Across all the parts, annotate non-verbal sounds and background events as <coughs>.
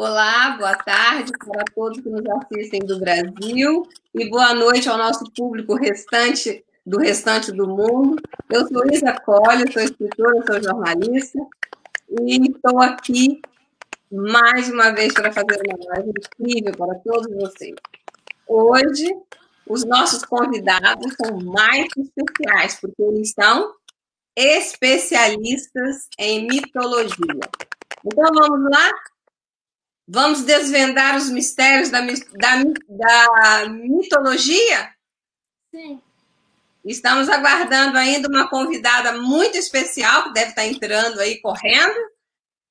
Olá, boa tarde para todos que nos assistem do Brasil e boa noite ao nosso público restante do restante do mundo. Eu sou Isa Colli, sou escritora, sou jornalista e estou aqui mais uma vez para fazer uma live incrível para todos vocês. Hoje, os nossos convidados são mais especiais, porque eles são especialistas em mitologia. Então, vamos lá? Vamos desvendar os mistérios da, da, da mitologia? Sim. Estamos aguardando ainda uma convidada muito especial, que deve estar entrando aí correndo,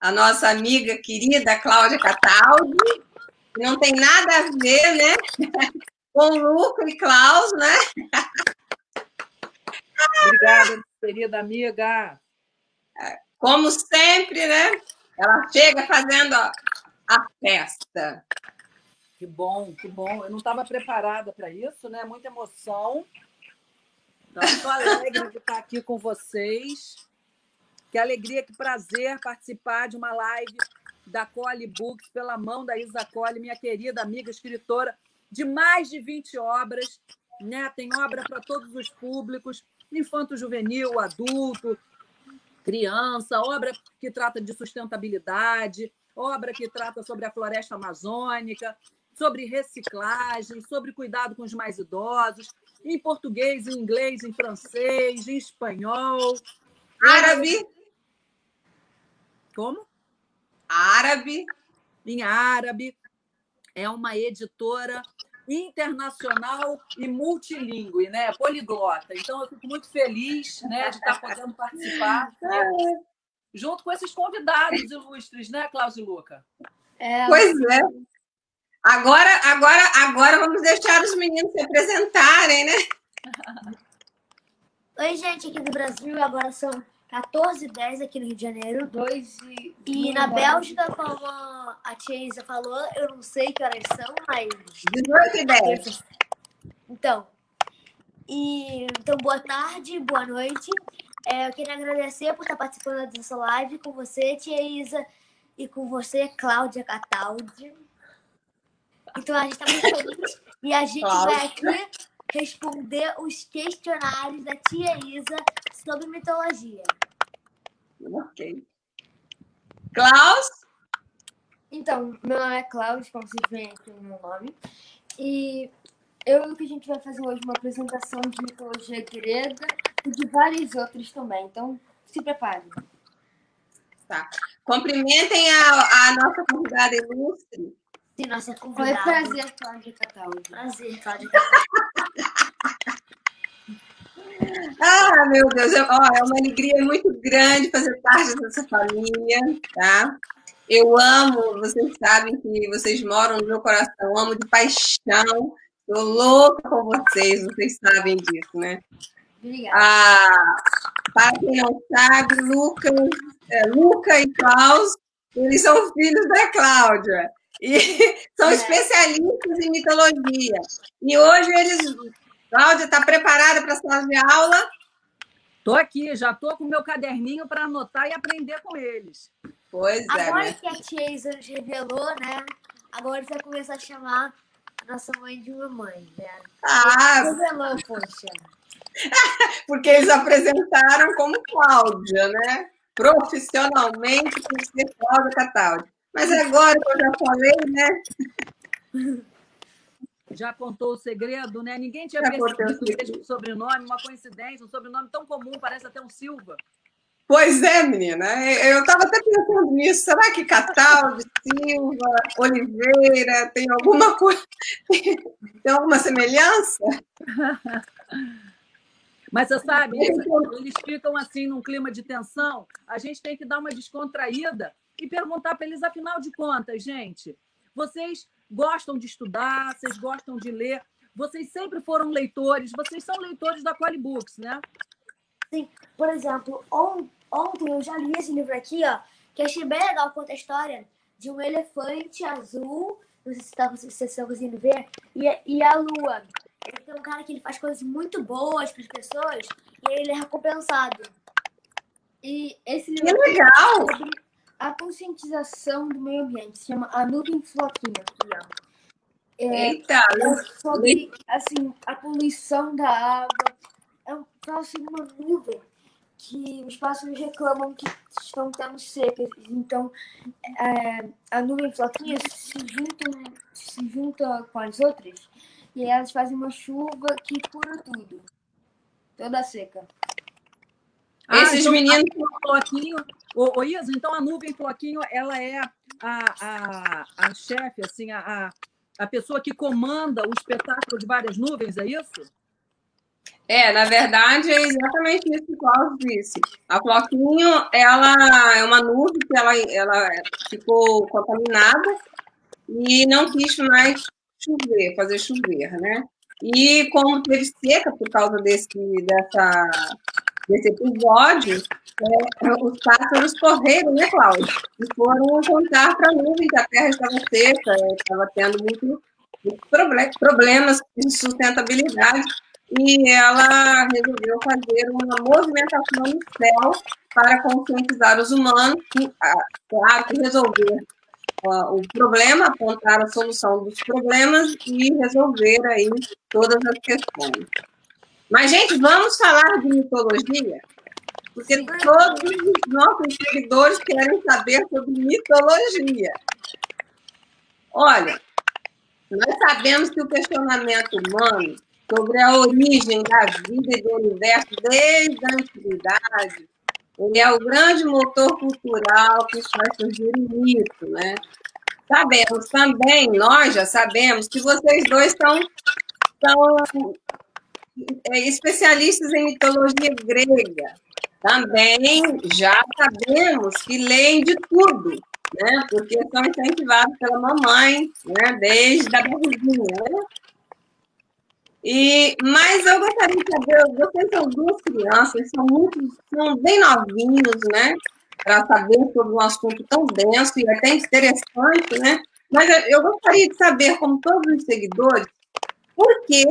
a nossa amiga querida Cláudia Cataldi. Não tem nada a ver, né? <laughs> Com Luca e Klaus, né? Obrigada, querida amiga. Como sempre, né? Ela chega fazendo a festa. Que bom, que bom. Eu não estava preparada para isso, né? Muita emoção. Então, estou alegre de estar aqui com vocês. Que alegria, que prazer participar de uma live da Cole Books pela mão da Isa Cole, minha querida amiga escritora de mais de 20 obras, né? Tem obra para todos os públicos, infanto juvenil, adulto, criança, obra que trata de sustentabilidade, obra que trata sobre a floresta amazônica, sobre reciclagem, sobre cuidado com os mais idosos, em português, em inglês, em francês, em espanhol. Árabe. Como? Árabe. Em árabe. É uma editora internacional e multilingüe, né? poliglota. Então, eu fico muito feliz né, de estar podendo participar <laughs> junto com esses convidados ilustres, né, Cláudio e Luca? É... Pois é. Agora, agora, agora vamos deixar os meninos se apresentarem, né? <laughs> Oi, gente, aqui do Brasil. Agora são 14 e 10 aqui no Rio de Janeiro. 2 e... E na Bélgica, como a tia Isa falou, eu não sei que horas são, mas... 18 e 10. Então, e, então boa tarde, boa noite. É, eu queria agradecer por estar participando dessa live com você, tia Isa, e com você, Cláudia Cataldi. Então a gente está muito feliz e a gente Cláudia. vai aqui responder os questionários da tia Isa sobre mitologia. Ok. Klaus? Então, meu nome é Klaus, como vocês veem aqui no meu nome. E eu que a gente vai fazer hoje uma apresentação de mitologia grega e de vários outros também. Então, se preparem. Tá. Cumprimentem a, a nossa convidada ilustre. Sim, nossa convidada. Foi prazer, Cláudia Cataldi. Prazer, Cláudia <laughs> Ah, meu Deus, é, ó, é uma alegria muito grande fazer parte dessa família, tá? Eu amo, vocês sabem que vocês moram no meu coração, amo de paixão, tô louca com vocês, vocês sabem disso, né? Obrigada. Ah, para quem não sabe, Lucas, é, Luca e Klaus, eles são filhos da Cláudia. E <laughs> são é. especialistas em mitologia. E hoje eles. Cláudia, está preparada para a sala de aula? Estou aqui, já estou com o meu caderninho para anotar e aprender com eles. Pois é. Agora né? que a tia Isa nos revelou, né? Agora você vai começar a chamar a nossa mãe de mamãe, né? Ah! Revelou, poxa. <laughs> Porque eles apresentaram como Cláudia, né? Profissionalmente, por ser Cláudia Cataldi. Mas agora que eu já falei, né? Já contou o segredo, né? Ninguém tinha já percebido o mesmo sobrenome, uma coincidência, um sobrenome tão comum, parece até um Silva. Pois é, menina. Eu estava até pensando nisso. Será que Cataldi, Silva, Oliveira tem alguma coisa? <laughs> Tem alguma semelhança? <laughs> Mas você sabe, eles ficam assim num clima de tensão. A gente tem que dar uma descontraída e perguntar para eles, afinal de contas, gente, vocês gostam de estudar, vocês gostam de ler, vocês sempre foram leitores, vocês são leitores da Quali Books, né? Sim, por exemplo, on, ontem eu já li esse livro aqui, ó, que achei bem legal, conta a história de um elefante azul, não sei se tá, vocês estão conseguindo ver, e, e a lua. Ele tem um cara que ele faz coisas muito boas para as pessoas e ele é recompensado. E esse livro que legal! a conscientização do meio ambiente. Se chama A Nuvem Floquinha. É, Eita! É sobre, assim, a poluição da água. É um, assim, uma nuvem que os pássaros reclamam que estão tendo secas. Então, é, a nuvem floquinha se junta, se junta com as outras e elas fazem uma chuva que cura tudo. Toda seca. Ah, Esses então, meninos. Floquinho, ô, ô Isa, então a nuvem floquinho, ela é a, a, a chefe, assim, a, a pessoa que comanda o espetáculo de várias nuvens, é isso? É, na verdade, é exatamente isso que o Cláudio disse. A Floquinho, ela é uma nuvem que ela, ela ficou contaminada e não quis mais chover, fazer chover, né? E como teve seca por causa desse, dessa, desse episódio, é, os pássaros correram, né, Cláudio? E foram contar para a nuvem que a terra estava seca, estava tendo muito, muito problemas de sustentabilidade e ela resolveu fazer uma movimentação no céu para conscientizar os humanos, ah, claro, que resolver o problema, apontar a solução dos problemas e resolver aí todas as questões. Mas, gente, vamos falar de mitologia? Porque todos os nossos seguidores querem saber sobre mitologia. Olha, nós sabemos que o questionamento humano sobre a origem da vida e do universo desde a antiguidade. Ele é o grande motor cultural que faz surgir o mito, né? Sabemos também, nós já sabemos, que vocês dois são, são é, especialistas em mitologia grega. Também já sabemos que leem de tudo, né? Porque são incentivados pela mamãe, né? Desde a barriguinha, né? E, mas eu gostaria de saber, vocês são duas crianças, são muito, são bem novinhos, né? Para saber sobre um assunto tão denso e até interessante, né? Mas eu gostaria de saber, como todos os seguidores, por que,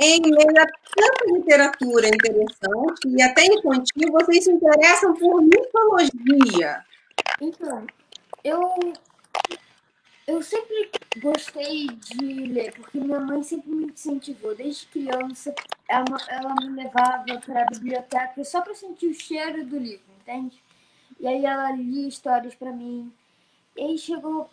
em meio a tanta literatura interessante e até infantil, vocês se interessam por mitologia? Então, eu eu sempre gostei de ler, porque minha mãe sempre me incentivou. Desde criança, ela, ela me levava para a biblioteca só para sentir o cheiro do livro, entende? E aí ela lia histórias para mim. E aí chegou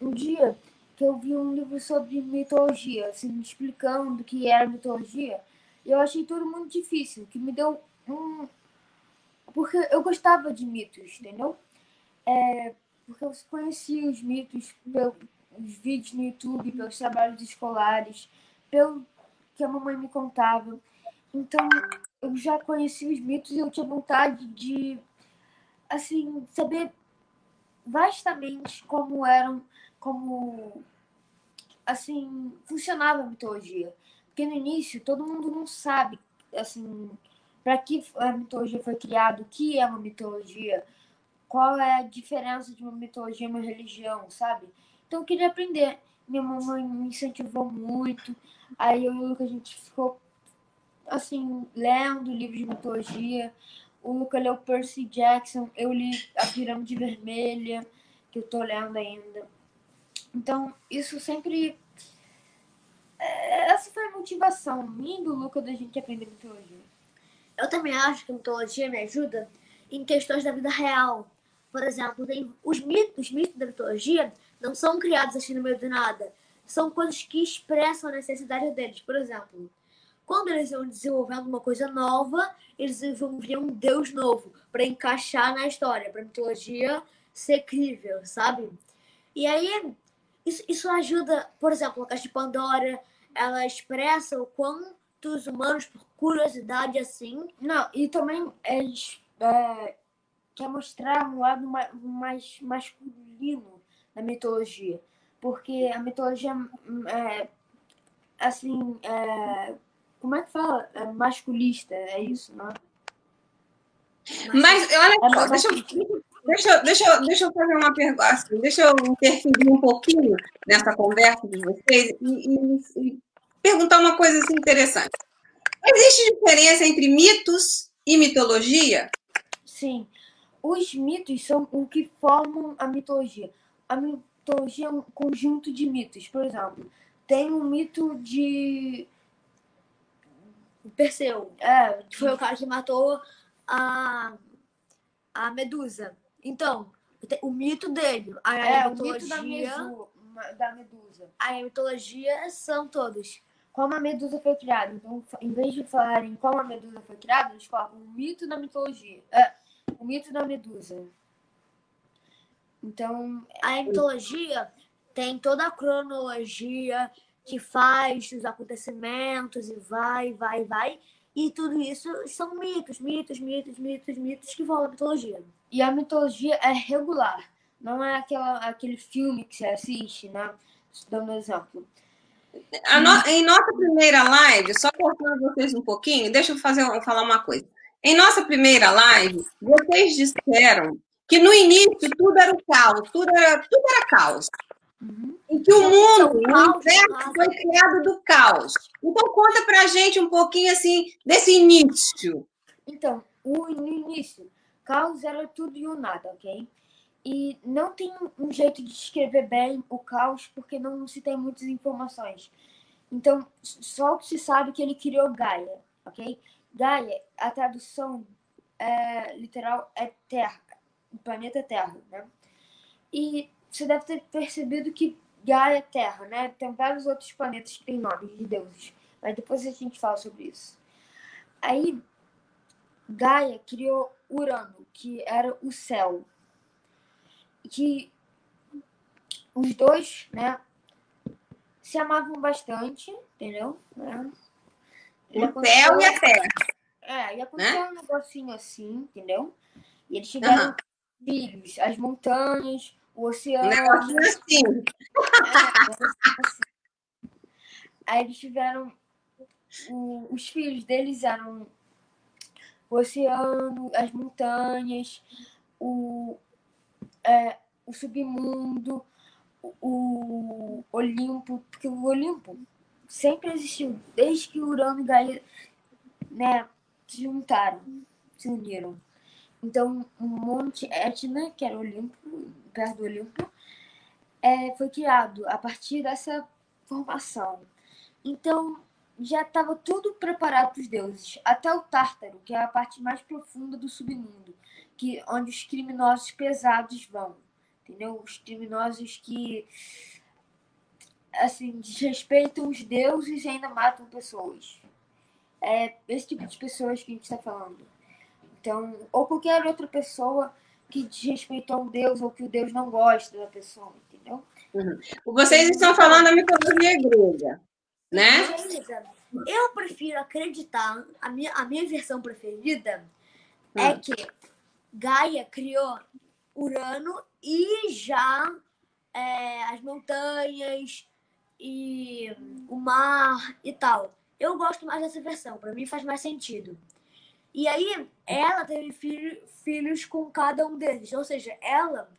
um dia que eu vi um livro sobre mitologia, assim, explicando o que era mitologia. E eu achei tudo muito difícil, que me deu um. Porque eu gostava de mitos, entendeu? É, porque eu conheci os mitos vídeos no YouTube, pelos trabalhos escolares, pelo que a mamãe me contava. Então, eu já conheci os mitos e eu tinha vontade de, assim, saber vastamente como eram, como, assim, funcionava a mitologia. Porque no início, todo mundo não sabe, assim, para que a mitologia foi criada, o que é uma mitologia, qual é a diferença de uma mitologia e uma religião, sabe? Então eu queria aprender. Minha mamãe me incentivou muito. Aí eu e o Luca, a gente ficou, assim, lendo livros de mitologia. O Luca leu Percy Jackson. Eu li A Pirâmide Vermelha, que eu tô lendo ainda. Então, isso sempre... É, essa foi a motivação minha do Luca da gente aprender mitologia. Eu também acho que a mitologia me ajuda em questões da vida real por exemplo, tem os mitos, os mitos da mitologia não são criados assim no meio do nada. São coisas que expressam a necessidade deles. Por exemplo, quando eles iam desenvolvendo uma coisa nova, eles desenvolviam um deus novo para encaixar na história, para a mitologia ser crível, sabe? E aí, isso, isso ajuda, por exemplo, a Caixa de Pandora, ela expressa o quanto os humanos, por curiosidade assim. Não, e também eles é, quer mostrar um lado mais masculino da mitologia. Porque a mitologia é, assim, é, como é que fala? É masculista, é isso, não é? Mas, olha é deixa, eu, deixa, deixa, deixa eu fazer uma pergunta, assim, deixa eu interferir um pouquinho nessa conversa de vocês e, e, e perguntar uma coisa assim, interessante. Existe diferença entre mitos e mitologia? Sim. os mitos são o que formam a mitologia. A mitologia é um conjunto de mitos. Por exemplo, tem um mito de Perseu, é, que foi o cara que matou a, a Medusa. Então, o mito dele, a É, o mitologia, mito da, da medusa. a mitologia são todos. Como a medusa foi criada. Então, em vez de falarem como a medusa foi criada, eles colocam o mito da mitologia. É, o mito da medusa. Então, a mitologia tem toda a cronologia que faz os acontecimentos e vai, vai, vai. E tudo isso são mitos, mitos, mitos, mitos, mitos que vão na mitologia. E a mitologia é regular. Não é aquela, aquele filme que você assiste, né? Dando um exemplo. A no- Em nossa primeira live, só cortando vocês um pouquinho, deixa eu fazer, falar uma coisa. Em nossa primeira live, vocês disseram que no início tudo era o caos, tudo era, tudo era caos. E que o mundo, o universo foi criado do caos. Então conta pra gente um pouquinho assim desse início. Então, o, no início, caos era tudo e o nada, ok? E não tem um jeito de descrever bem o caos porque não se tem muitas informações. Então, só que se sabe é que ele criou Gaia, ok? Gaia, a tradução é, literal é Terra, o planeta Terra, né? E você deve ter percebido que Gaia é Terra, né? Tem vários outros planetas que têm nomes de deuses, mas depois a gente fala sobre isso. Aí, Gaia criou Urano, que era o céu. Que os dois, né, se amavam bastante, entendeu? Né? O céu e a terra. É, e aconteceu um negocinho assim, entendeu? E eles tiveram Aham. Filhos, as montanhas, o oceano. Um negocinho assim. Aí eles tiveram. o- os filhos deles eram o oceano, as montanhas, o, é, o submundo, o, o Olimpo, porque o Olimpo sempre existiu, desde que Urano e Gaia né, se juntaram, se uniram. Então, o Monte Etna, que era o Olimpo, perto do Olimpo, é, foi criado a partir dessa formação. Então, já estava tudo preparado para os deuses, até o Tártaro, que é a parte mais profunda do submundo, que onde os criminosos pesados vão, entendeu? Os criminosos que assim desrespeitam os deuses e ainda matam pessoas. É esse tipo de pessoas que a gente está falando. Então, ou qualquer outra pessoa que desrespeitou um deus ou que o deus não gosta da pessoa, entendeu? Vocês estão falando da mitologia grega, né? Eu prefiro acreditar, a minha, a minha versão preferida Hum. é que Gaia criou Urano e já é, as montanhas e o mar e tal. Eu gosto mais dessa versão, pra mim faz mais sentido. E aí, ela teve filho- filhos com cada um deles. Ou seja, ela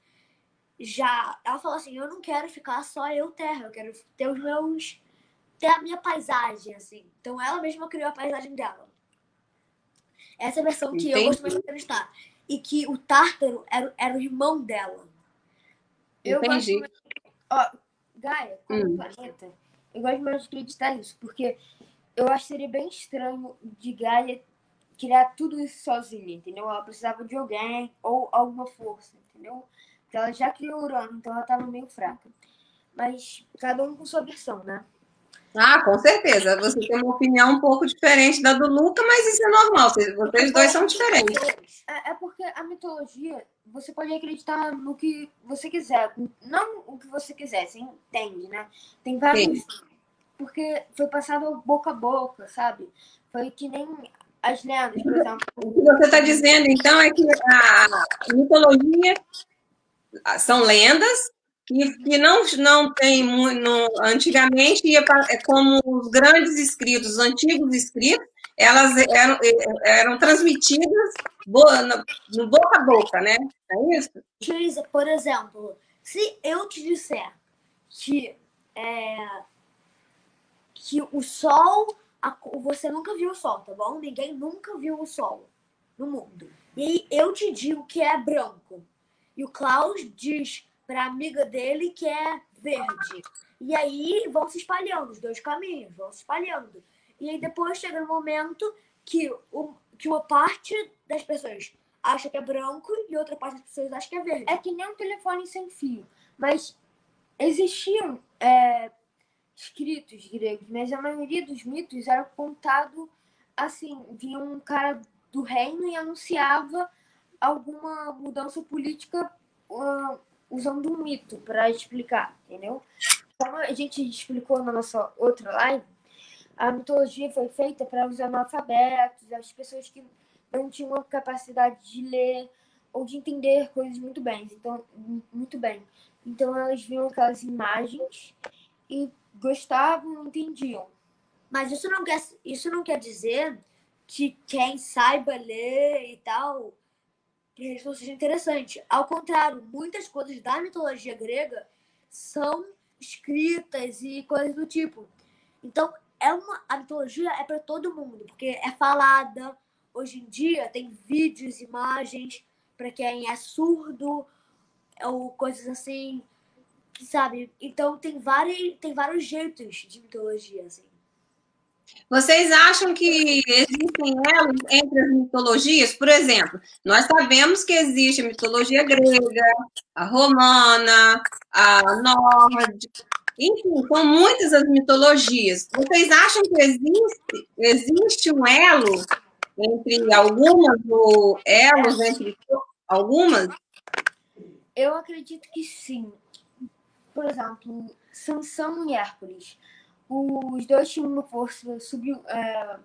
já. Ela falou assim: eu não quero ficar só eu terra, eu quero ter os meus. ter a minha paisagem, assim. Então ela mesma criou a paisagem dela. Essa é a versão que eu Entendi. gosto mais de acreditar. E que o Tártaro era, era o irmão dela. Eu Entendi. gosto Ó, Gaia, como Hum. planeta, eu gosto mais de acreditar nisso, porque eu acho que seria bem estranho de Gaia criar tudo isso sozinha, entendeu? Ela precisava de alguém ou alguma força, entendeu? Porque ela já criou Urano, então ela estava meio fraca. Mas cada um com sua versão, né? Ah, com certeza. Você tem uma opinião um pouco diferente da do Luca, mas isso é normal. Vocês, dois são diferentes. É, é porque a mitologia, você pode acreditar no que você quiser. Não o que você quiser, você entende, né? Tem vários. Porque foi passado boca a boca, sabe? Foi que nem as lendas, por exemplo. O que você está dizendo, então, é que a mitologia são lendas que, que não, não tem muito. Antigamente, ia pra- é como os grandes escritos, os antigos escritos, elas eram, eram transmitidas bo- no, no boca a boca, né? É isso? Por exemplo, se eu te disser que, é, que o sol, a- você nunca viu o sol, tá bom? Ninguém nunca viu o sol no mundo. E eu te digo que é branco. E o Klaus diz para amiga dele que é verde. E aí vão se espalhando, os dois caminhos vão se espalhando. E aí depois chega um momento que, o, que uma parte das pessoas acha que é branco e outra parte das pessoas acha que é verde. É que nem um telefone sem fio. Mas existiam é, escritos gregos, mas a maioria dos mitos era contado assim, vinha um cara do reino e anunciava alguma mudança política uh, usando um mito para explicar, entendeu? Como a gente explicou na nossa outra live, a mitologia foi feita para os analfabetos, as pessoas que não tinham a capacidade de ler ou de entender coisas muito bem. Então, muito bem. Então elas viam aquelas imagens e gostavam, entendiam. Mas isso não quer, isso não quer dizer que quem saiba ler e tal, isso não seja interessante. Ao contrário, muitas coisas da mitologia grega são escritas e coisas do tipo. Então, é uma, a mitologia é para todo mundo, porque é falada. Hoje em dia tem vídeos, imagens para quem é surdo ou coisas assim, sabe? Então tem vários, tem vários jeitos de mitologia, assim. Vocês acham que existem elos entre as mitologias? Por exemplo, nós sabemos que existe a mitologia grega, a romana, a nórdica, enfim, são muitas as mitologias. Vocês acham que existe, existe um elo entre algumas, ou elos entre algumas? Eu acredito que sim. Por exemplo, Sansão e Hércules os dois tinham uma força sub, é,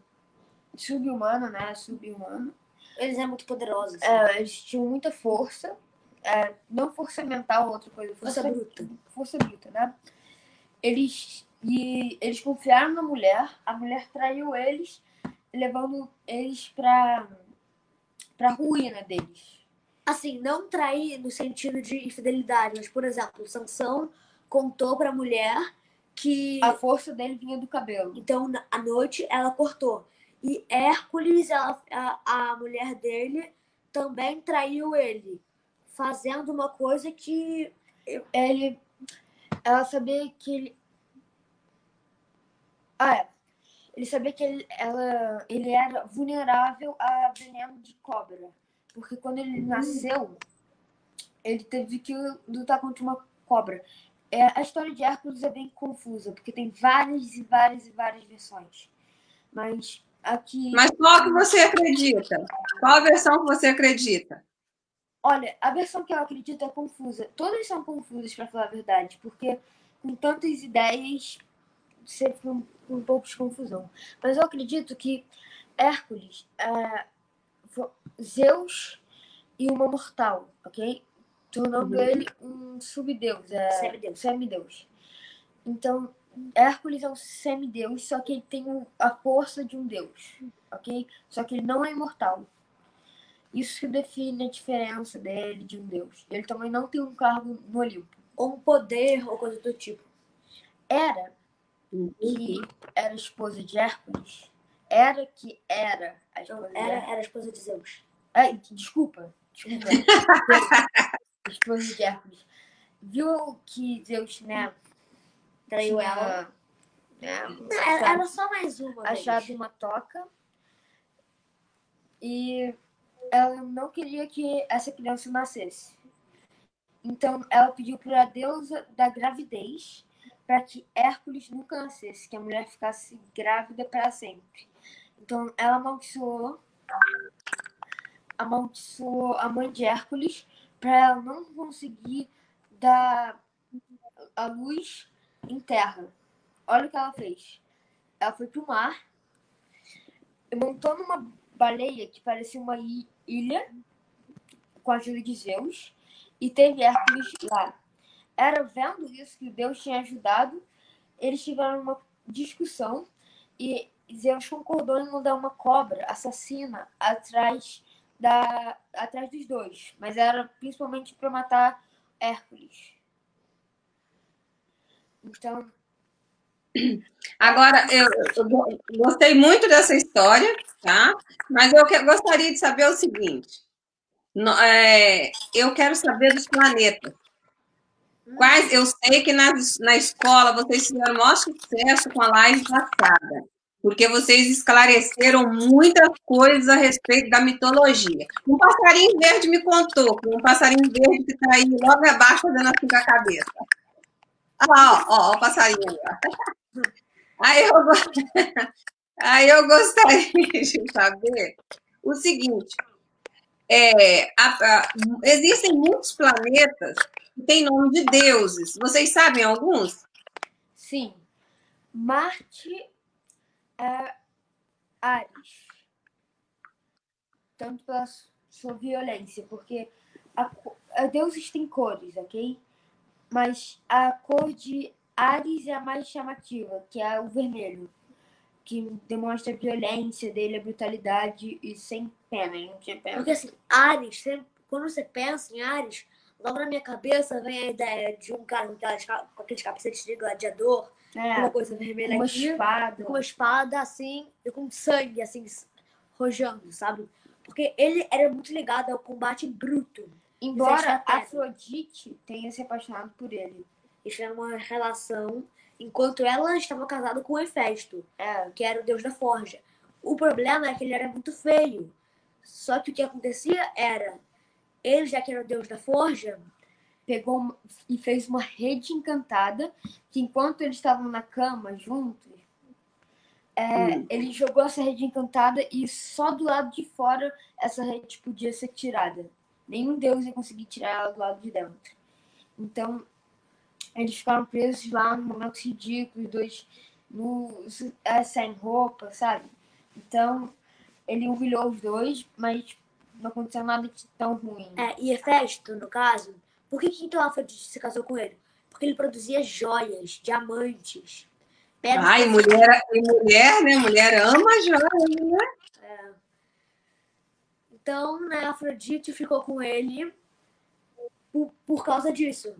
sub-humana, né? Sub-humana. Eles eram muito poderosos. É, eles tinham muita força. É, não força mental, outra coisa. Força, força bruta. Força bruta, né? Eles, e, eles confiaram na mulher. A mulher traiu eles, levando eles pra, pra ruína deles. Assim, não trair no sentido de infidelidade, mas, por exemplo, Sansão contou pra mulher que a força dele vinha do cabelo. Então, à noite ela cortou. E Hércules, ela, a, a mulher dele, também traiu ele, fazendo uma coisa que ele ela sabia que ele ah, é. Ele sabia que ele, ela, ele era vulnerável a veneno de cobra. Porque quando ele nasceu, ele teve que lutar contra uma cobra. É, a história de Hércules é bem confusa, porque tem várias e várias e várias versões. Mas aqui. Mas qual que você acredita? Qual a versão que você acredita? Olha, a versão que eu acredito é confusa. Todas são confusas, para falar a verdade, porque com tantas ideias sempre um, um pouco de confusão. Mas eu acredito que Hércules, é, Zeus e uma mortal, ok? Tornando uhum. ele um subdeus, é, semideus. semideus. Então, Hércules é um semideus, só que ele tem a força de um deus, ok? Só que ele não é imortal. Isso que define a diferença dele de um deus. Ele também não tem um cargo no Olimpo. Ou um poder, ou coisa do tipo. Era uhum. que era esposa de Hércules. Era que era a esposa não, era, de Era a esposa de Zeus. É, desculpa. Desculpa. <laughs> esposa de Hércules, viu que Zeus, né, traiu ela. Né, era só mais uma. Achado uma toca. E ela não queria que essa criança nascesse. Então ela pediu para a deusa da gravidez para que Hércules nunca nascesse, que a mulher ficasse grávida para sempre. Então ela amaldiçoou, amaldiçoou a mãe de Hércules para ela não conseguir dar a luz em terra. Olha o que ela fez. Ela foi para o mar, montou numa baleia que parecia uma ilha, com a ajuda de Zeus, e teve Hércules lá. Era vendo isso que Deus tinha ajudado, eles tiveram uma discussão e Zeus concordou em mandar uma cobra assassina atrás da, atrás dos dois, mas era principalmente para matar Hércules. Então. Agora, eu, eu, gostei muito dessa história, tá? Mas eu que, gostaria de saber o seguinte: é, eu quero saber dos planetas. Quais, eu sei que na, na escola vocês fizeram o maior sucesso com a live passada, porque vocês esclareceram muitas coisas a respeito da mitologia. Um passarinho verde me contou, um passarinho verde que está aí logo abaixo fazendo assim com a cabeça. Ó, ó, ó, o passarinho. <laughs> Aí eu, <laughs> aí eu gostaria <laughs> de saber o seguinte: é, a, a, existem muitos planetas que têm nome de deuses. Vocês sabem alguns? Sim. Marte é Ares. Tanto pela sua violência, porque a, a deuses têm cores, ok? Mas a cor de Ares é a mais chamativa, que é o vermelho que demonstra a violência dele, a brutalidade e sem pena. Ele não tinha pena. Porque assim, Ares, sempre, quando você pensa em Ares, logo na minha cabeça vem a ideia de um cara com aqueles capacetes de gladiador, é, uma coisa vermelha uma aqui, espada. com uma espada assim, e com sangue assim, rojando, sabe? Porque ele era muito ligado ao combate bruto. Embora Afrodite tenha se apaixonado por ele. Eles tiveram uma relação enquanto ela estava casada com Hefesto, é, que era o deus da forja. O problema é que ele era muito feio. Só que o que acontecia era, ele já que era o deus da forja, pegou e fez uma rede encantada que enquanto eles estavam na cama juntos, é, hum. ele jogou essa rede encantada e só do lado de fora essa rede podia ser tirada. Nenhum deus ia conseguir tirar ela do lado de dentro. Então eles ficaram presos lá no momentos ridículos, dois no, é, sem roupa, sabe? Então, ele humilhou os dois, mas não aconteceu nada de tão ruim. É, e Hefesto, no caso, por que, que então Afrodite se casou com ele? Porque ele produzia joias, diamantes. Ai, mulher, e mulher, né? Mulher ama joias, né? É. Então, né, Afrodite ficou com ele por, por causa disso.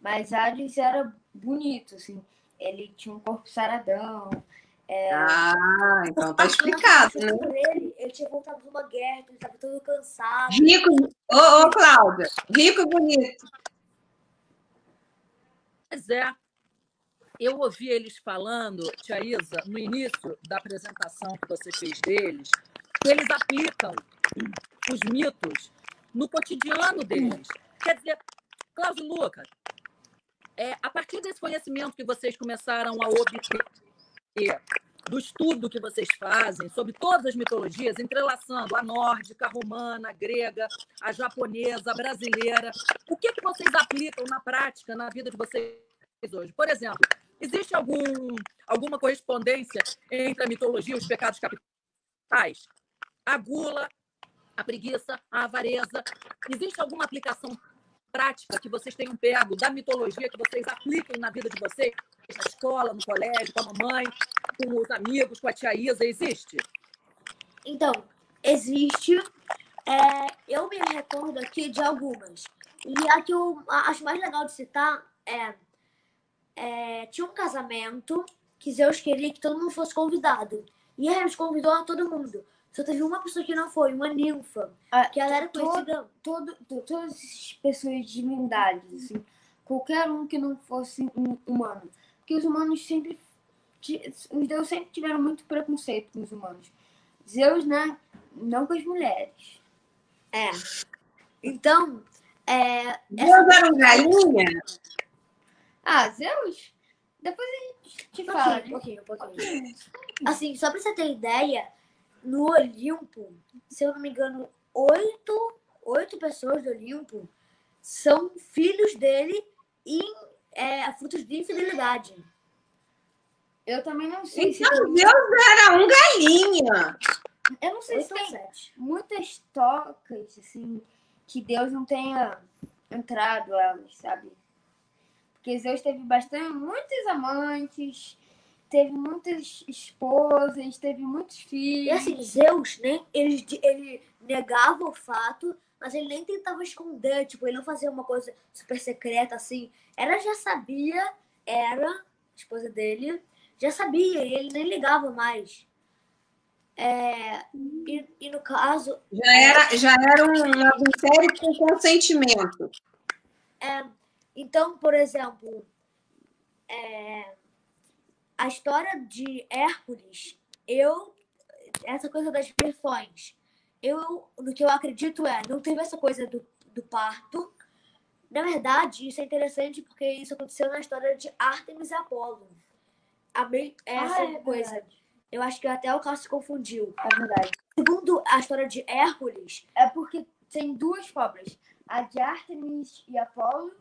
Mas Hades era bonito, assim. Ele tinha um corpo saradão. É... Ah, então tá explicado, né? Ele, tinha voltado de uma guerra, ele estava todo cansado. Rico, ô, ô Cláudia, rico e bonito. Pois é. Eu ouvi eles falando, Tia Isa, no início da apresentação que você fez deles, que eles aplicam os mitos no cotidiano deles. Quer dizer, Cláudio Lucas, é, a partir desse conhecimento que vocês começaram a obter, do estudo que vocês fazem sobre todas as mitologias, entrelaçando a nórdica, a romana, a grega, a japonesa, a brasileira, o que, que vocês aplicam na prática, na vida de vocês hoje? Por exemplo, existe algum, alguma correspondência entre a mitologia e os pecados capitais? A gula, a preguiça, a avareza. Existe alguma aplicação prática que vocês tenham pego da mitologia que vocês apliquem na vida de vocês, na escola, no colégio, com a mamãe, com os amigos, com a tia Isa, existe? Então, existe. É, eu me recordo aqui de algumas. E a que eu acho mais legal de citar é, é tinha um casamento que Zeus queria que todo mundo fosse convidado. E ele convidou a todo mundo. Só teve uma pessoa que não foi, uma ninfa. Ah, que ela era conhecida. Todo, todo, todas as pessoas de divindades, assim. Qualquer um que não fosse um humano. Porque os humanos sempre. Os deuses sempre tiveram muito preconceito com os humanos. Zeus, né? Não com as mulheres. É. Então. É, Zeus era um galinha? Ah, Zeus? Depois a gente te fala. Um pouquinho, um pouquinho. Assim, só pra você ter ideia, no Olimpo, se eu não me engano, oito, oito pessoas do Olimpo são filhos dele e é, frutos de infidelidade. Eu também não sei então, se. Deus era um galinha. Eu não sei se tem sete. muitas tocas, assim, que Deus não tenha entrado elas, sabe? Porque Deus teve bastante, muitos amantes, teve muitas esposas, teve muitos filhos. E assim, Zeus, né? Ele, ele negava o fato, mas ele nem tentava esconder, tipo, ele não fazia uma coisa super secreta assim. Ela já sabia, era, a esposa dele, já sabia, e ele nem ligava mais. É, e, e, no caso. Já era, já era um adultério com consentimento. É, então, por exemplo, é, a história de Hércules, eu. Essa coisa das versões. Eu, no que eu acredito é, não teve essa coisa do, do parto. Na verdade, isso é interessante porque isso aconteceu na história de Artemis e Apolo. A essa ah, é coisa. Verdade. Eu acho que até o Carlos se confundiu. É verdade. Segundo a história de Hércules. É porque tem duas pobres. A de Artemis e Apolo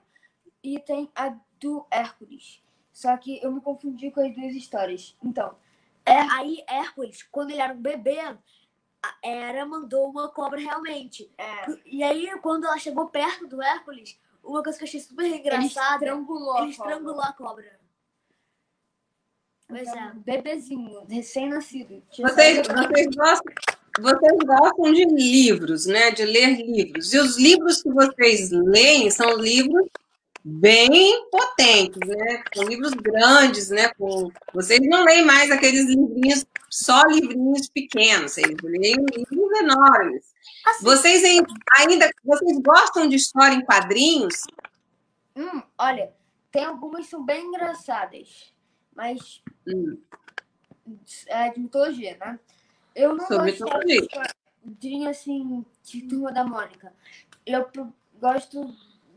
e tem a do Hércules. Só que eu me confundi com as duas histórias. Então, é, aí Hércules, quando ele era um bebê, a Hera mandou uma cobra realmente. É. E aí, quando ela chegou perto do Hércules, uma coisa que eu achei super engraçada. Ele estrangulou, ele estrangulou a cobra. Pois então, é. Bebezinho, recém-nascido. Vocês, vocês, gostam, vocês gostam de livros, né? De ler livros. E os livros que vocês leem são livros bem potentes, né? São livros grandes, né? Com... Vocês não leem mais aqueles livrinhos, só livrinhos pequenos, vocês leem livros enormes. Assim. Vocês ainda vocês gostam de história em quadrinhos? Hum, olha, tem algumas que são bem engraçadas, mas hum. é de mitologia, né? Eu não Sobre gosto de quadrinho assim de turma da Mônica. Eu gosto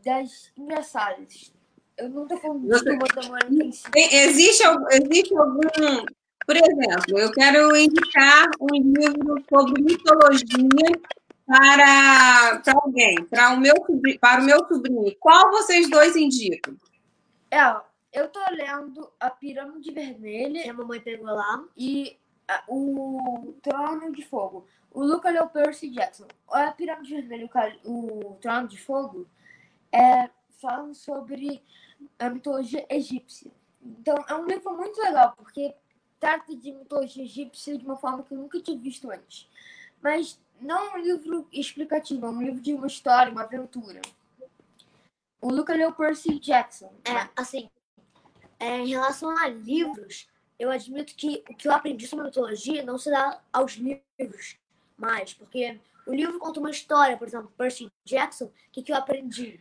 das engraçadas. Eu não tô falando de turma da Mônica em si. Existe, existe algum. Por exemplo, eu quero indicar um livro sobre mitologia para, para alguém, para o, meu, para o meu sobrinho. Qual vocês dois indicam? É, eu tô lendo A Pirâmide Vermelha. Que a mamãe pegou lá. E o Trono de Fogo. O Luca leu Percy Jackson. A Pirâmide Vermelha o, o Trono de Fogo é, falam sobre a mitologia egípcia. Então, é um livro muito legal, porque trata de mitologia egípcia de uma forma que eu nunca tinha visto antes. Mas não é um livro explicativo, é um livro de uma história, uma aventura. O Luca leu Percy Jackson. É, assim, é, em relação a livros, eu admito que o que eu aprendi sobre mitologia não se dá aos livros mais, porque o livro conta uma história, por exemplo, Percy Jackson, o que, que eu aprendi?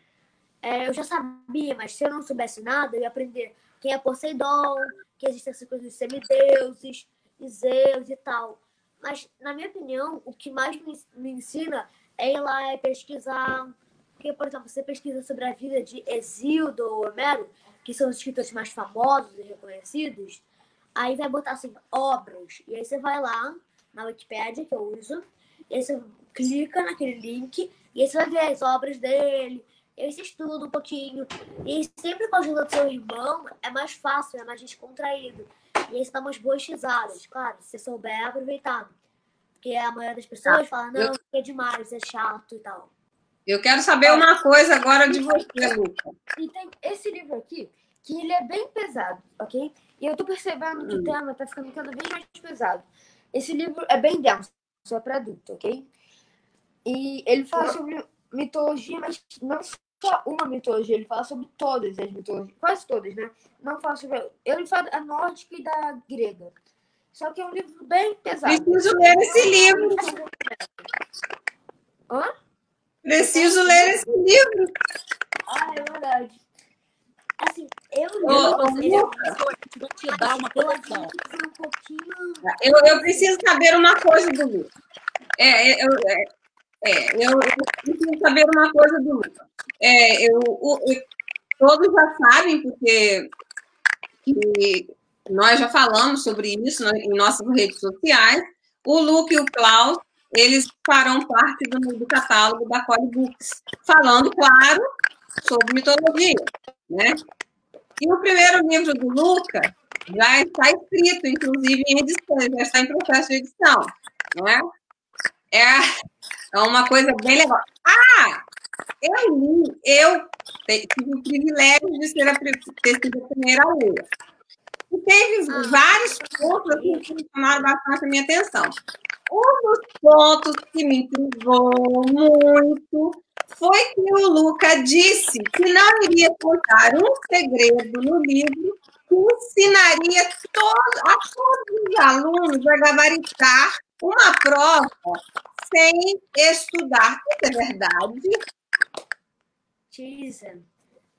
É, eu já sabia, mas se eu não soubesse nada, eu ia aprender quem é Poseidon, que existem essas coisas de semideuses, e Zeus e tal. Mas, na minha opinião, o que mais me, ensina é ir lá e pesquisar. Porque, por exemplo, você pesquisa sobre a vida de Exildo ou Homero, que são os escritores mais famosos e reconhecidos, aí vai botar assim, obras. E aí você vai lá na Wikipedia, que eu uso, e aí você clica naquele link, e aí você vai ver as obras dele, e você estuda um pouquinho. E sempre com a ajuda do seu irmão, é mais fácil, é mais descontraído. E aí você dá umas boas risadas, claro, se você souber aproveitar. Porque a maioria das pessoas ah, fala, não, eu... é demais, é chato e tal. Eu quero saber uma coisa agora de você, Luca. E tem esse livro aqui, que ele é bem pesado, ok? E eu tô percebendo que o hum. tema tá ficando cada vez mais pesado. Esse livro é bem denso, só para adulto, ok? E ele fala sobre mitologia, mas não só uma mitologia, ele fala sobre todas as mitologias, quase todas, né? Não fala sobre. Ele fala da nórdica e da grega. Só que é um livro bem pesado. Preciso ler esse livro. Hã? Preciso ler esse livro. Ah, é verdade. Assim, eu li. Oh, vou te dar uma coleção. Um pouquinho... eu, eu preciso saber uma coisa do livro. É, é, eu, é, é, eu, eu preciso saber uma coisa do livro. É, eu, eu, todos já sabem, porque nós já falamos sobre isso em nossas redes sociais. O Luke e o Klaus, eles farão parte do, do catálogo da Cole Books, falando, claro, sobre mitologia, né? E o primeiro livro do Luca já está escrito, inclusive em edição, já está em processo de edição, né? É, é uma coisa bem legal. Ah, eu li, eu tive o privilégio de ser a, ter sido a primeira a ler. E teve ah. vários pontos assim, que chamaram bastante a minha atenção. Um dos pontos que me intrigou muito foi que o Luca disse que não iria contar um segredo no livro que ensinaria todos, a todos os alunos a gabaritar uma prova sem estudar. Isso é verdade?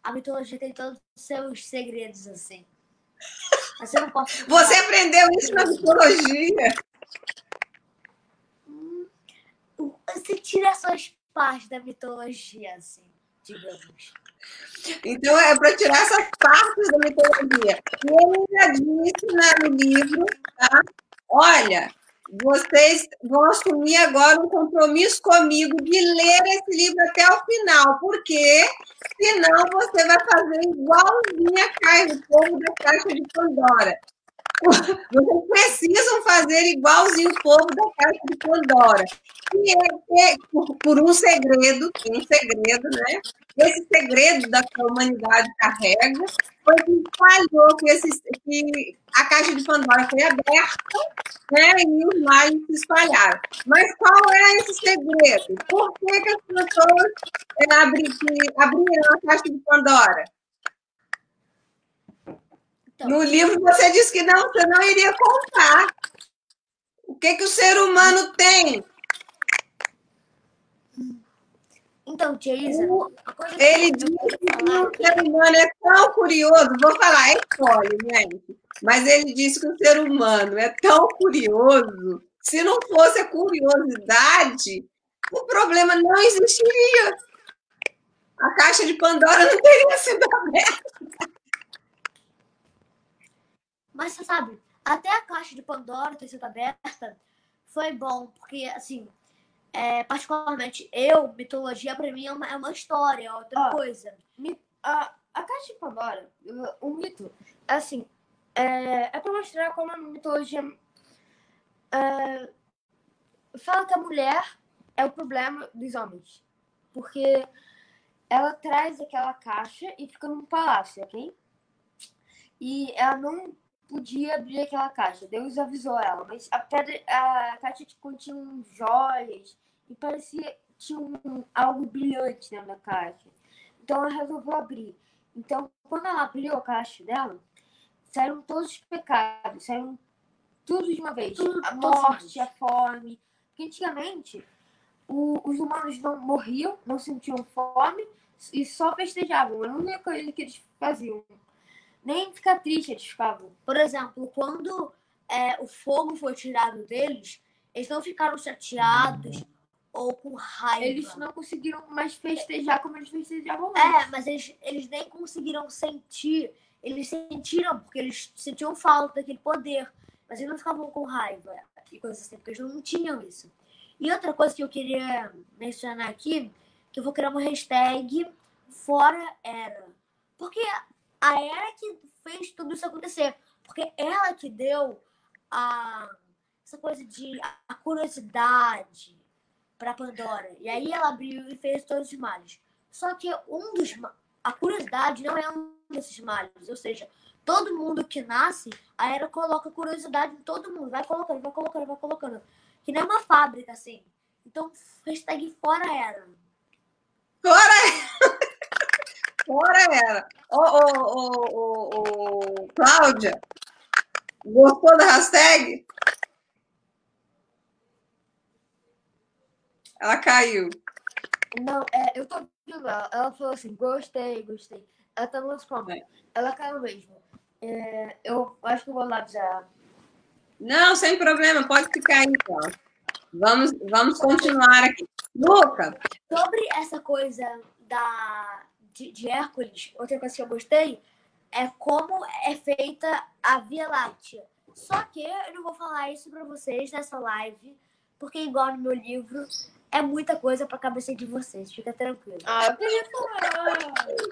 A mitologia tem todos os seus segredos, assim. Mas eu não. <laughs> Você aprendeu isso na mitologia? Hum, você tira suas partes da mitologia, assim, digamos. Então, é para tirar essas partes da mitologia. E ele já disse né, no livro, tá? Olha, vocês vão assumir agora um compromisso comigo de ler esse livro até o final, porque senão você vai fazer igualzinho a Caixa, o povo da Caixa de Pandora. Vocês precisam fazer igualzinho o povo da Caixa de Pandora. E é, é por, por, um segredo, um segredo, né? Esse segredo da que a humanidade carrega foi que falhou, que, que a Caixa de Pandora foi aberta né, e os males se espalharam. Mas qual é esse segredo? Por que, que as pessoas é, abri, abriram a Caixa de Pandora? Então, no livro você disse que não, você não iria contar. O que, que o ser humano tem? Então, tia Isa, ele disse que o ser humano é tão curioso, vou falar, é spoiler, gente, mas ele disse que o ser humano é tão curioso, se não fosse a curiosidade, o problema não existiria. A caixa de Pandora não teria sido aberta. Mas você sabe, até a caixa de Pandora ter sido aberta foi bom, porque, assim, é, particularmente eu, mitologia para mim é uma, é uma história, é outra coisa. A, a caixa de Pandora, o mito, assim, é, é para mostrar como a mitologia é, fala que a mulher é o problema dos homens. Porque ela traz aquela caixa e fica num palácio, ok? E ela não podia abrir aquela caixa. Deus avisou ela, mas a, pedra, a caixa continha joias e parecia tinha um, algo brilhante dentro da caixa. Então ela resolveu abrir. Então, quando ela abriu a caixa dela, saíram todos os pecados, saíram tudo de uma vez. Tudo, a morte, a fome. Porque antigamente o, os humanos não morriam, não sentiam fome e só festejavam. Era a única coisa que eles faziam nem ficar triste eles ficavam. Por exemplo, quando é, o fogo foi tirado deles, eles não ficaram chateados ou com raiva. Eles não conseguiram mais festejar como eles festejavam antes. É, mas eles, eles nem conseguiram sentir. Eles sentiram, porque eles sentiam falta daquele poder. Mas eles não ficavam com raiva e coisas assim, porque eles não tinham isso. E outra coisa que eu queria mencionar aqui, que eu vou criar uma hashtag fora era. Porque a Era que fez tudo isso acontecer. Porque ela que deu a, essa coisa de a curiosidade para Pandora. E aí ela abriu e fez todos os males. Só que um dos a curiosidade não é um desses males, ou seja, todo mundo que nasce, a Era coloca curiosidade em todo mundo, vai colocando, vai colocando, vai colocando. Que nem uma fábrica assim. Então, hashtag fora Era. Fora! <laughs> fora Era. Ô, ô, ô, ô, Cláudia, gostou da hashtag? Ela caiu. Não, é, eu tô vendo ela. Ela falou assim, gostei, gostei. Ela tá no outro é. Ela caiu mesmo. É, eu acho que eu vou lá ela. Não, sem problema, pode ficar aí, então. Vamos, vamos continuar aqui. Luca! Sobre essa coisa da, de, de Hércules, outra coisa que eu gostei é como é feita a Via Láctea. Só que eu não vou falar isso para vocês nessa live, porque igual no meu livro, é muita coisa para a cabeça de vocês. Fica tranquilo. Ah, eu queria falar.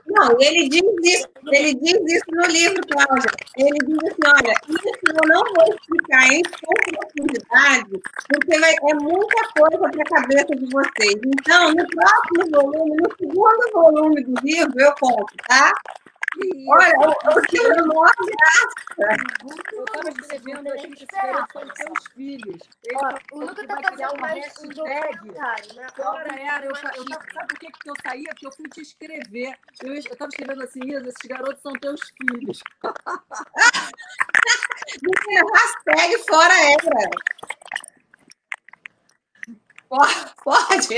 Não, ele diz isso, ele diz isso no livro, Cláudia. Ele diz assim, olha, isso eu não vou explicar em profundidade, porque vai, é muita coisa para a cabeça de vocês. Então, no próximo volume, no segundo volume do livro, eu conto, tá? Olha, o que eu não graça. Eu estava escrevendo aqui que escreveram sobre seus filhos. Ele Ó, o Lucas está fazendo uma hashtag. Né? Fora era, eu, eu, sabe por que, que eu saía? Porque eu fui te escrever. Eu estava escrevendo assim, Isa, esses garotos são teus filhos. hashtag fora era. Pode?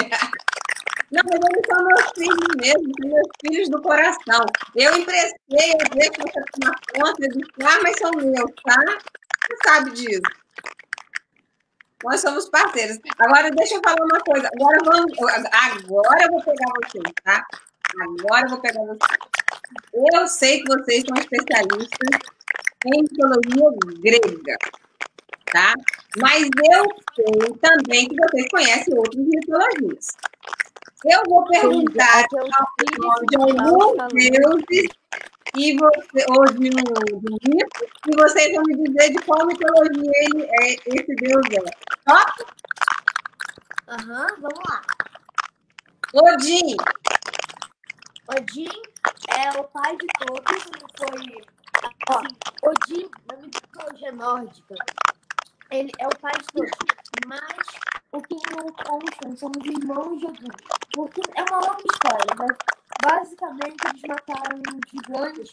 Não, mas eles são meus filhos mesmo, são meus filhos do coração. Eu emprestei, eu deixo você tomar conta de ah, mas são meus, tá? Você sabe disso. Nós somos parceiros. Agora, deixa eu falar uma coisa. Agora, vamos, agora eu vou pegar vocês, tá? Agora eu vou pegar vocês. Eu sei que vocês são especialistas em mitologia grega, tá? Mas eu sei também que vocês conhecem outras mitologias. Eu vou perguntar o nome de alguns deuses e você, ou de um, de um mito, e vocês vão me dizer de qual mitologia ele é, esse deus é. Top? Aham, uhum, vamos lá. Odin. Odin é o pai de todos, foi. Assim, Odin, na mitologia nórdica, ele é o pai de todos. Mas o que não consta são os irmãos de Odin. Porque é uma longa história, mas basicamente eles mataram um gigante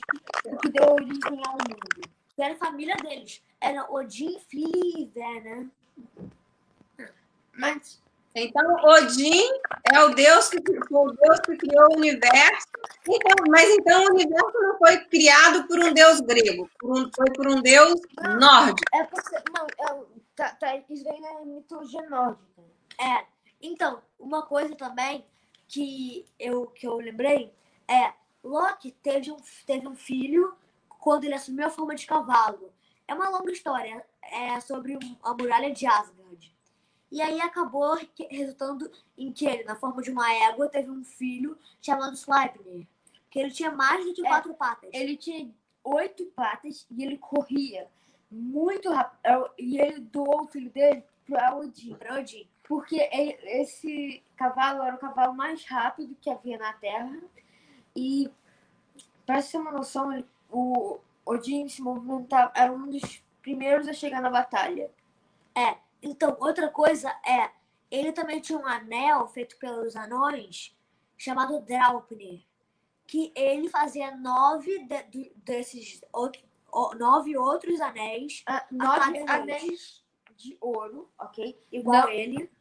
que deu origem ao mundo. Que era a família deles. Era Odin, filho e né? Mas então, Odin é o Deus que o Deus que criou o universo. Então, mas então o universo não foi criado por um Deus grego, por um, foi por um Deus não, nórdico. É porque não, é, tá, tá, isso vem na mitologia nórdica. É. Então, uma coisa também que eu que eu lembrei é Loki teve um teve um filho quando ele assumiu a forma de cavalo. É uma longa história, é sobre a muralha de Asgard. E aí acabou resultando em que ele, na forma de uma égua, teve um filho chamado Sleipnir. Que ele tinha mais do que é, quatro patas. Ele tinha oito patas e ele corria muito rápido. É e ele doou o filho dele para Odin. Pra Odin. Porque ele, esse cavalo era o cavalo mais rápido que havia na Terra. E, para ter uma noção, ele, o Odin se movimentava, era um dos primeiros a chegar na batalha. É, então, outra coisa é, ele também tinha um anel feito pelos anões chamado Draupnir, que ele fazia nove de, de, desses outro, nove outros anéis. Ah, nove anéis de ouro, ok? Igual não. ele,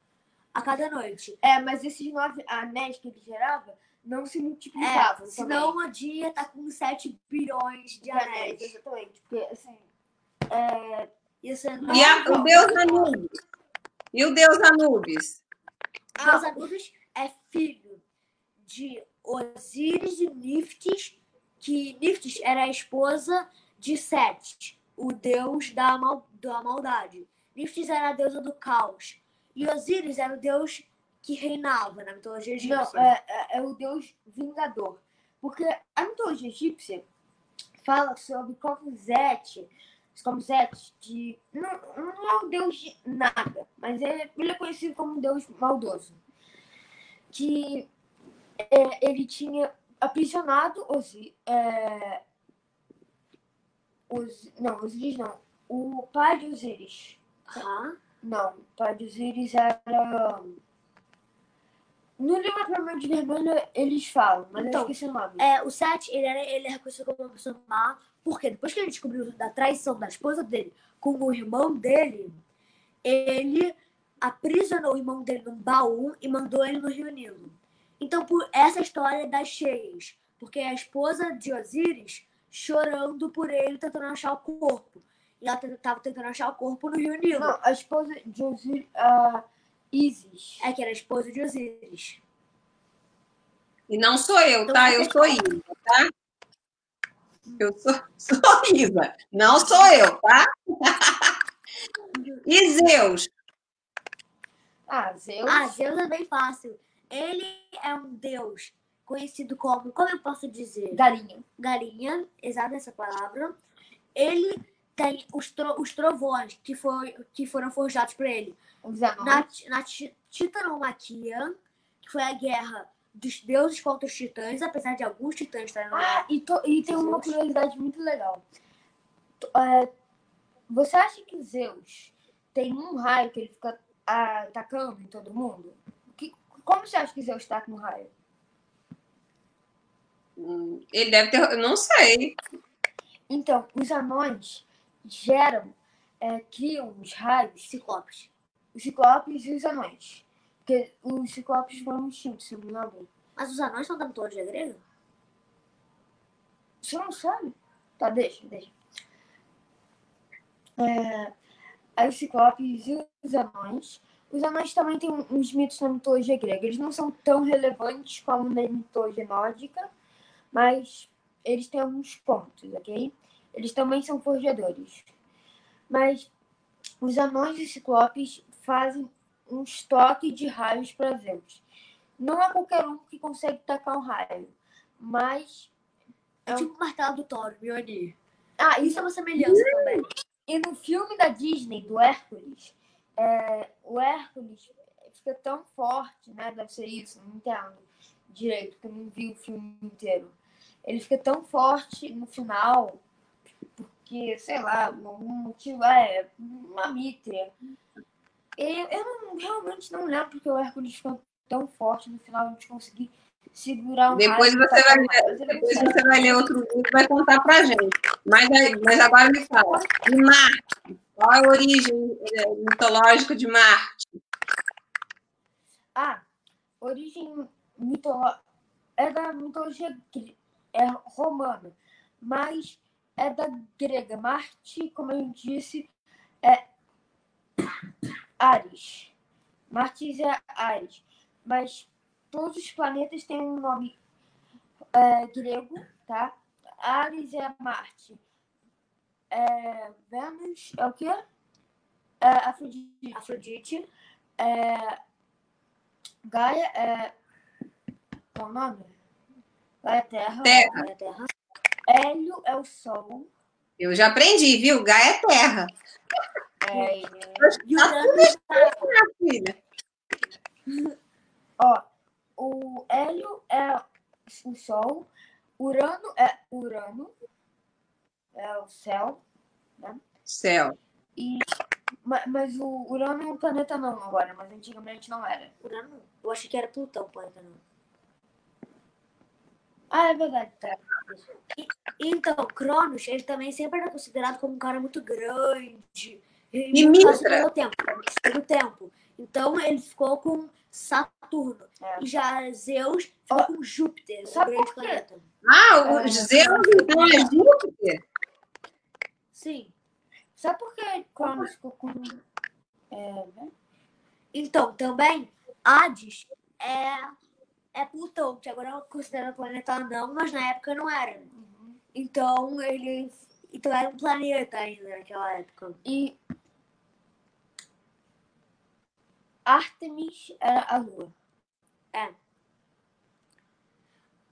a cada noite. É, mas esses nove anéis que ele gerava não se multiplicavam. É, senão o dia tá com 7 bilhões de, de anéis. anéis. Exatamente. Porque, assim. É, isso é e a, o deus Anubis? E o deus Anubis? O deus Anubis é filho de Osíris e Niftis, que Niftis era a esposa de Sete, o deus da, mal, da maldade. Niftis era a deusa do caos. E Osíris era o deus que reinava na mitologia egípcia. Não, é, é, é o deus vingador. Porque a mitologia egípcia fala sobre como Zete como Zete, de. Não, não é um deus de nada, mas ele, ele é conhecido como um deus maldoso. Que é, ele tinha aprisionado os. É, os não, não. O pai de Osíris. Tá? Não, o pai de Osíris era. No livro de Vermelho eles falam, mas então, eu esqueci o nome. É, o Sete, ele, era, ele é reconhecido como uma pessoa má, porque depois que ele descobriu da traição da esposa dele com o irmão dele, ele aprisionou o irmão dele num baú e mandou ele no Rio Nilo. Então, por essa história das cheias, porque a esposa de Osíris chorando por ele, tentando achar o corpo. E ela estava tentando achar o corpo no Rio Nilo. Não, a esposa de Osíris, uh, Isis. É que era a esposa de Osíris. E não sou eu, então, tá? Eu sou Isis, tá? Eu sou, <laughs> sou Isa, não sou eu, tá? <laughs> e Zeus? Ah, Zeus. Ah, Zeus é bem fácil. Ele é um deus conhecido como, como eu posso dizer? Galinha. Galinha, exato essa palavra. Ele tem os, tro, os trovões que, foi, que foram forjados por ele. Na, na Titanomaquia, que foi a guerra dos deuses contra os titãs, apesar de alguns titãs estarem Ah, e, to, e tem uma curiosidade muito legal. É, você acha que Zeus tem um raio que ele fica atacando em todo mundo? Que, como você acha que Zeus está com um raio? Hum, ele deve ter. Eu não sei. Então, os anões geram, é, criam os raios. Ciclopes. Os ciclopes e os anões Porque os ciclopes foram extintos, segundo não lembro. Mas os anões são da mitologia grega? Você não sabe? Tá, deixa, deixa. É, aí os ciclopes e os anões. Os anões também têm uns mitos na mitologia grega. Eles não são tão relevantes como na mitologia nórdica, mas eles têm alguns pontos, ok? Eles também são forjadores. Mas os anões e ciclopes fazem um estoque de raios para. Não é qualquer um que consegue tacar um raio, mas. É tipo o martelo do Thor, Mjolnir. Ah, Isso é uma semelhança também. E no filme da Disney, do Hércules, é, o Hércules fica tão forte, né? Deve ser isso, não entendo direito, porque eu não vi o filme inteiro. Ele fica tão forte no final, porque, sei lá, algum motivo é uma mitra. Eu, eu não, realmente não lembro porque o Hércules ficou tão forte no final de conseguir segurar um Depois você vai ler, depois você vai ler outro livro e vai contar pra gente. Mas, mas agora me fala, de Marte, qual é a origem eh, mitológica de Marte? Ah, origem mitolo... é da mitologia é romana, mas é da grega. Marte, como eu disse, é Ares. Marte é Ares, mas todos os planetas têm um nome é, grego, tá? Ares é Marte. É, Vênus é o quê? É Afrodite. Afrodite. É, Gaia é. Qual o nome? Gaia é Terra. Terra. É a Terra. Hélio é o Sol. Eu já aprendi, viu? Gaia é terra. É, E Uranus Minha filha. ó, o Hélio é o Sol. Urano é Urano. É o céu. Céu. E, ma- mas o Urano é um planeta não agora, mas antigamente não era. Urano? Eu achei que era Plutão, planeta não. Ah, é verdade. Tá. Então, Cronos, ele também sempre era considerado como um cara muito grande. E Mitra? pelo tempo, pelo tempo. Então, ele ficou com Saturno. É. E já Zeus ficou com Júpiter, o Sabe grande planeta. Ah, o É. Zeus então é Júpiter? Sim. Sabe por que Cronos ficou com. É, né? Então, também, Hades é, é Plutão, que agora é considerado planeta anão, mas na época não era. Então, ele então era um planeta ainda naquela época. E Artemis era a lua.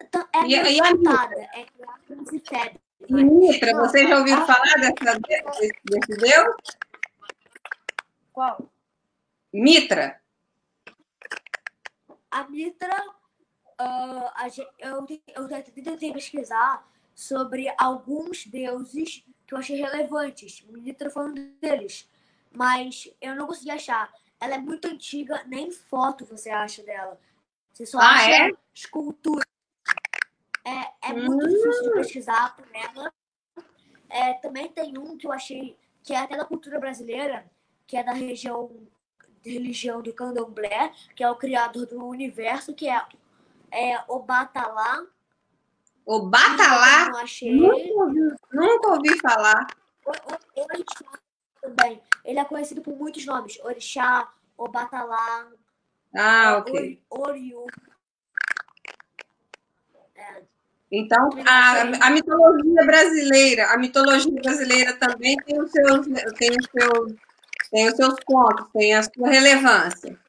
Então, é E- e a é Artemis e. E Mitra, você já ouviu falar dessa, desse, desse Deus? Qual? Mitra. A Mitra, ah, a gen- eu, eu te- tentei pesquisar sobre alguns deuses que eu achei relevantes. Mitra foi um deles, mas eu não consegui achar. Ela é muito antiga, nem foto você acha dela. Você só Ah, acha é? escultura. É, é muito Hum. difícil de pesquisar por ela. É, também tem um que eu achei que é até da cultura brasileira, que é da região religião do candomblé, que é o criador do universo, que é, é Obatalá. O Batalá, Não achei. nunca ouvi, nunca ouvi falar. O- o- Orixá também. Ele é conhecido por muitos nomes. Orixá, Obatalá, Ah, é, ok. Ori- Oriu. Então, a, a mitologia brasileira, a mitologia brasileira também tem os seus, tem os seus, tem os seus pontos, tem a sua relevância.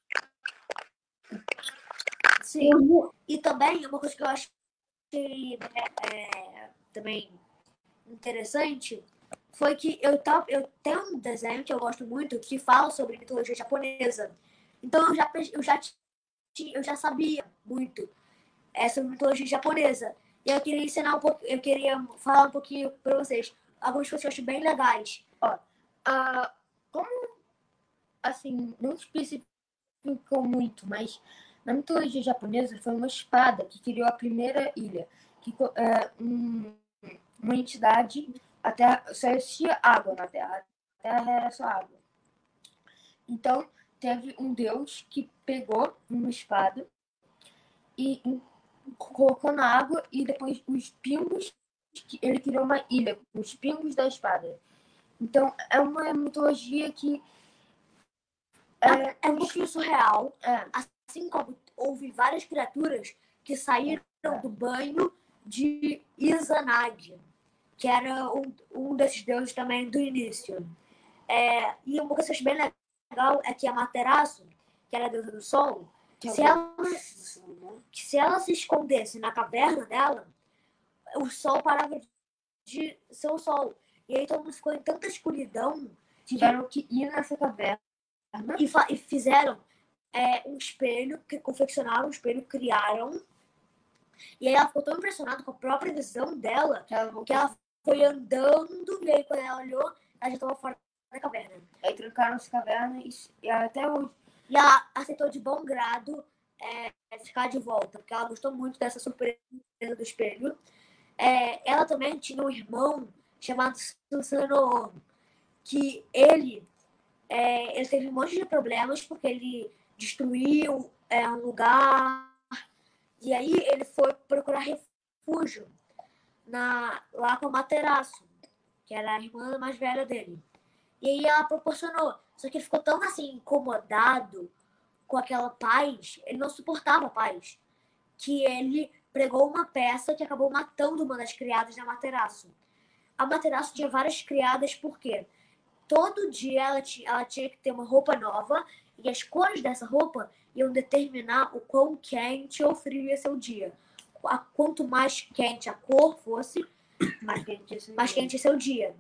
Sim. E também, uma coisa que eu achei é, também interessante foi que eu, tava, eu tenho um desenho que eu gosto muito que fala sobre mitologia japonesa. Então eu já, eu já, eu já sabia muito é, sobre mitologia japonesa. E eu queria ensinar um pouco, eu queria falar um pouquinho para vocês. Algumas coisas que eu acho bem legais. Ah, como, assim, não especificou muito, mas na mitologia japonesa foi uma espada que criou a primeira ilha, que é um- uma entidade, a terra, só existia água na Terra, a Terra era só água. Então, teve um deus que pegou uma espada e colocou na água e depois os pingos ele criou uma ilha com os pingos da espada. Então é uma mitologia que é, é um pouquinho surreal, é. assim como houve várias criaturas que saíram do banho de Izanagi, que era um, um desses deuses também do início. É, e uma coisa que eu acho bem legal é que a Materaço, que era a deusa do sol, é se ela, se ela se escondesse na caverna dela, o sol parava de ser o sol. E aí todo mundo ficou em tanta escuridão. Tiveram que ir nessa caverna. E, e fizeram é, um espelho, que confeccionaram um espelho, criaram. E aí ela ficou tão impressionada com a própria visão dela que ela, que ela foi andando, e aí quando ela olhou, ela já estava fora da caverna. Aí trancaram essa caverna e, e até hoje. E ela aceitou de bom grado é, ficar de volta, porque ela gostou muito dessa surpresa do espelho. É, ela também tinha um irmão chamado Susano, que ele, é, ele teve um monte de problemas porque ele destruiu é, um lugar e aí ele foi procurar refúgio na, lá com a Materaço, que era a irmã mais velha dele. E aí ela proporcionou. Só que ele ficou tão assim incomodado com aquela paz, ele não suportava a paz, que ele pregou uma peça que acabou matando uma das criadas da Materaço. A Materaço tinha várias criadas porque todo dia ela tinha, ela tinha que ter uma roupa nova e as cores dessa roupa iam determinar o quão quente ou frio ia ser o dia. Quanto mais quente a cor fosse, mais quente ia ser, mais quente ser o dia.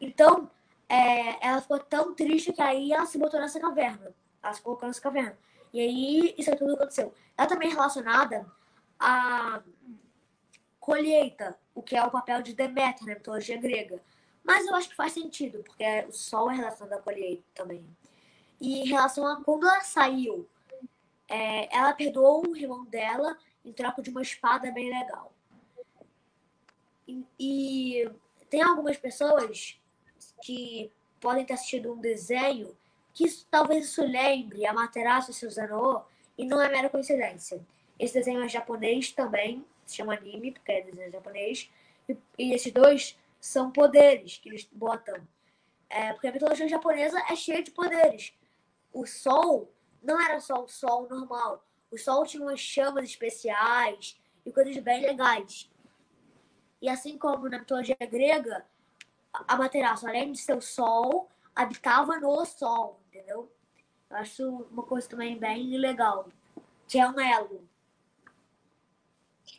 Então, é, ela ficou tão triste que aí ela se botou nessa caverna. Ela se colocou nessa caverna. E aí, isso aí tudo aconteceu. Ela também é relacionada a colheita, o que é o papel de Deméter na mitologia grega. Mas eu acho que faz sentido, porque o sol é relacionado à colheita também. E em relação a quando ela saiu, é, ela perdoou o irmão dela em troca de uma espada bem legal. E, e tem algumas pessoas que podem ter assistido um desenho que isso, talvez isso lembre a Suzano e não é mera coincidência. Esse desenho é japonês também, se chama anime, porque é desenho japonês. E, e esses dois são poderes que eles botam. É, porque a mitologia japonesa é cheia de poderes. O sol não era só o sol normal. O sol tinha umas chamas especiais e coisas bem legais. E assim como na mitologia grega, a Materaço, além de ser o sol, habitava no sol, entendeu? Eu acho uma coisa também bem legal, que é um elo.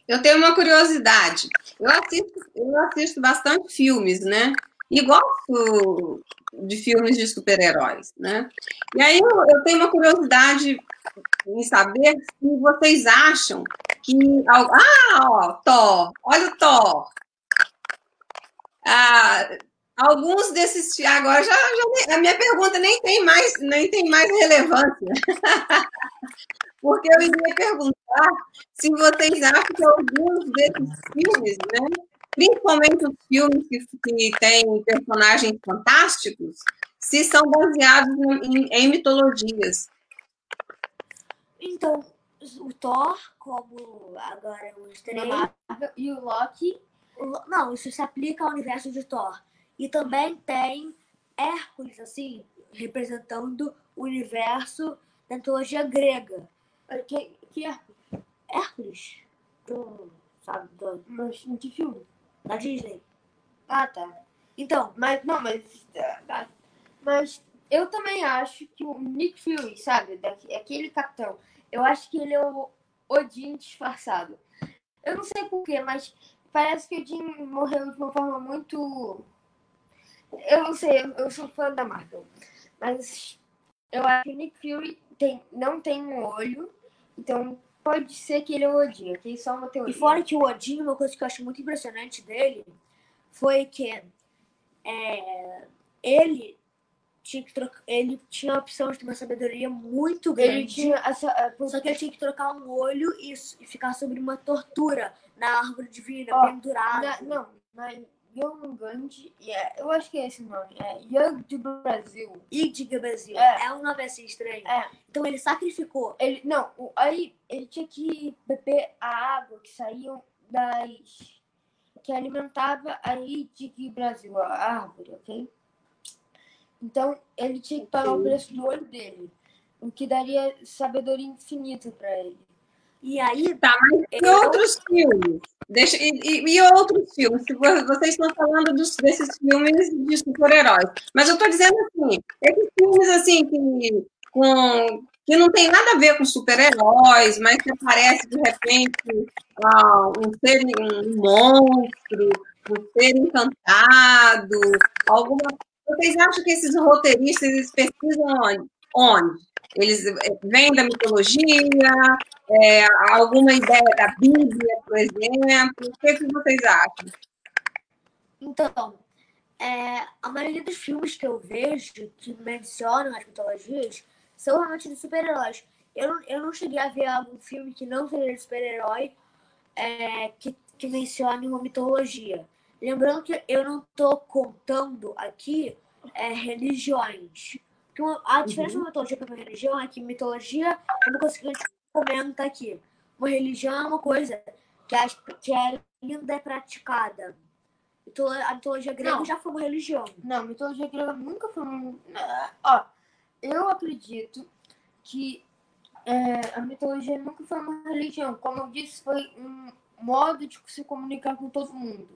Eu tenho uma curiosidade. Eu assisto, eu assisto bastante filmes, né? E gosto de filmes de super-heróis, né? E aí eu, eu, tenho uma curiosidade em saber se vocês acham que... Ah, ó, Thor! Olha o Thor! Ah, alguns desses... Agora já, já, a minha pergunta nem tem mais, nem tem mais relevância. <laughs> Porque eu iria perguntar se vocês acham que alguns desses filmes, né, principalmente os filmes que, que têm personagens fantásticos, se são baseados em, em mitologias. Então, o Thor, como agora o mostrei, e o Loki. Não, isso se aplica ao universo de Thor. E também tem Hércules, assim, representando o universo da mitologia grega. Que, que Hércules? Hércules? Do, sabe, do, mas de filme? Da Disney. Ah, tá. Então, mas não, mas. Mas eu também acho que o Nick Fury, sabe? Aquele capitão, eu acho que ele é o Odin disfarçado. Eu não sei porquê, mas parece que o Odin morreu de uma forma muito. Eu não sei, eu sou fã da Marvel. Mas eu acho que o Nick Fury tem, não tem um olho então, pode ser que ele é o Odin, aqui só uma teoria. E fora que o Odin, uma coisa que eu acho muito impressionante dele foi que é, ele tinha que trocar, ele tinha a opção de ter uma sabedoria muito grande. Ele tinha essa, só que ele tinha que trocar um olho e, e ficar sobre uma tortura na árvore divina, oh, pendurado. Na, não, na, Young Gandhi, yeah, eu acho que é esse nome, é Young do Brasil. Ig Brasil. É. É. um nome assim estranho. É. Então ele sacrificou. Ele, não, o- aí ele tinha que beber a água que saíam das. que alimentava a Ig Brasil, a árvore, ok? Então ele tinha que pagar o preço do olho dele, o que daria sabedoria infinita para ele. E aí, Tá, mas e outros filmes? Deixa, e, e- e outros filmes? Vocês estão falando dos- desses filmes de super-heróis. Mas eu estou dizendo assim, esses filmes assim que, com, que não tem nada a ver com super-heróis, mas que aparece de repente ah, um ser, um monstro, um ser encantado, alguma. Vocês acham que esses roteiristas eles pesquisam onde? Onde? Eles eh, vêm da mitologia, é, alguma ideia da Bíblia, por exemplo? O que, que vocês acham? então, é, a maioria dos filmes que eu vejo que mencionam as mitologias são realmente de super-heróis. Eu, eu não cheguei a ver algum filme que não seja de super-herói é, que, que mencione uma mitologia. Lembrando que eu não estou contando aqui é, religiões. Porque uma- a diferença de uma mitologia para uma religião é que mitologia é uma coisa que a gente comenta aqui. Uma religião é uma coisa que, é- que é ainda é praticada. A mitologia grega Não. já foi uma religião. Não, mitologia grega nunca foi um. Ó, eu acredito que é, a mitologia nunca foi uma religião. Como eu disse, foi um modo de se comunicar com todo mundo.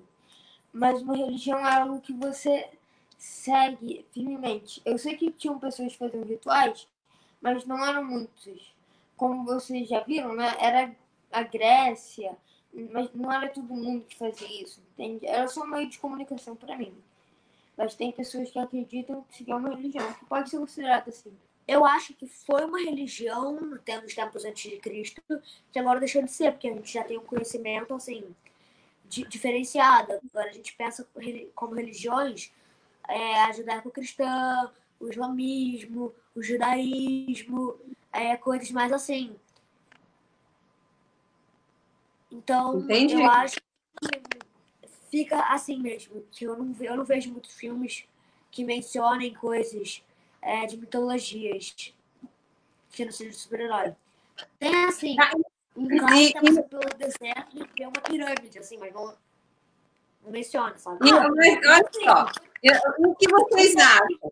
Mas uma religião é algo que você segue firmemente. Eu sei que tinham pessoas faziam rituais, mas não eram muitos. Como vocês já viram, né? Era a Grécia, mas não era todo mundo que fazia isso, entende? Era só um meio de comunicação para mim. Mas tem pessoas que acreditam que é uma religião, que pode ser considerada assim. Eu acho que foi uma religião nos tempos antes de Cristo, que agora deixou de ser, porque a gente já tem um conhecimento assim di- diferenciado. Agora a gente pensa como religiões é, a judaico-cristã, o islamismo, o judaísmo, é, coisas mais assim. Então, Entendi. eu acho que fica assim mesmo, que eu não, eu não vejo muitos filmes que mencionem coisas é, de mitologias que não sejam super-herói. Tem assim, um cara que tá passando pelo deserto e vê uma pirâmide, assim, mas não, não menciona, sabe? E, mas, olha só, eu- o que vocês acham?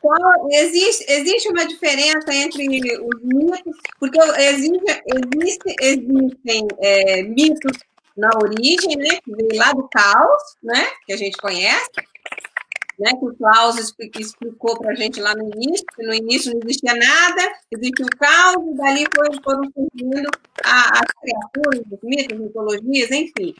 Qual- existe, existe uma diferença entre os mitos, porque existe, existe- existem é, mitos na origem, né, que veio lá do caos, né, que a gente conhece, né, que o Klaus expli- explicou para a gente lá no início, que no início não existia nada, existia o caos, e dali foram surgindo as criaturas, os mitos, as mitologias, enfim,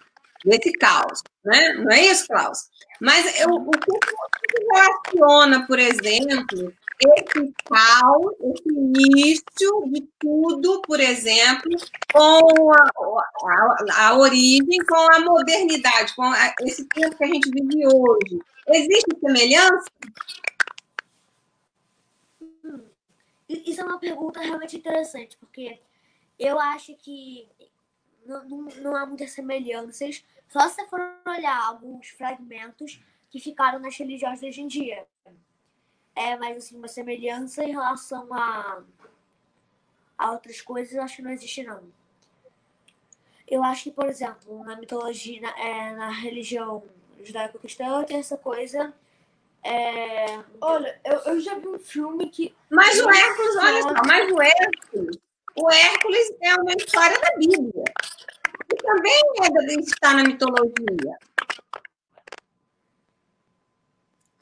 desse caos, né? Não é isso, Klaus? Mas eu, o que relaciona, por exemplo, esse caos, esse início de tudo, por exemplo, com a, a, a origem, com a modernidade, com a- esse tempo que a gente vive hoje. Existe semelhança? E- Isso é uma pergunta realmente interessante, porque eu acho que não, não, não há muitas semelhanças, só se você for olhar alguns fragmentos que ficaram nas religiões de hoje em dia. É, mas assim, uma semelhança em relação a, a outras coisas, eu acho que não existe não. Eu acho que, por exemplo, na mitologia, na, é, na religião judaico-cristã, tem essa coisa. É, Olha, eu, eu já vi um filme que. Mas o Hércules, olha só, mas o Hércules, o Hércules é uma história da Bíblia. E também é está na mitologia.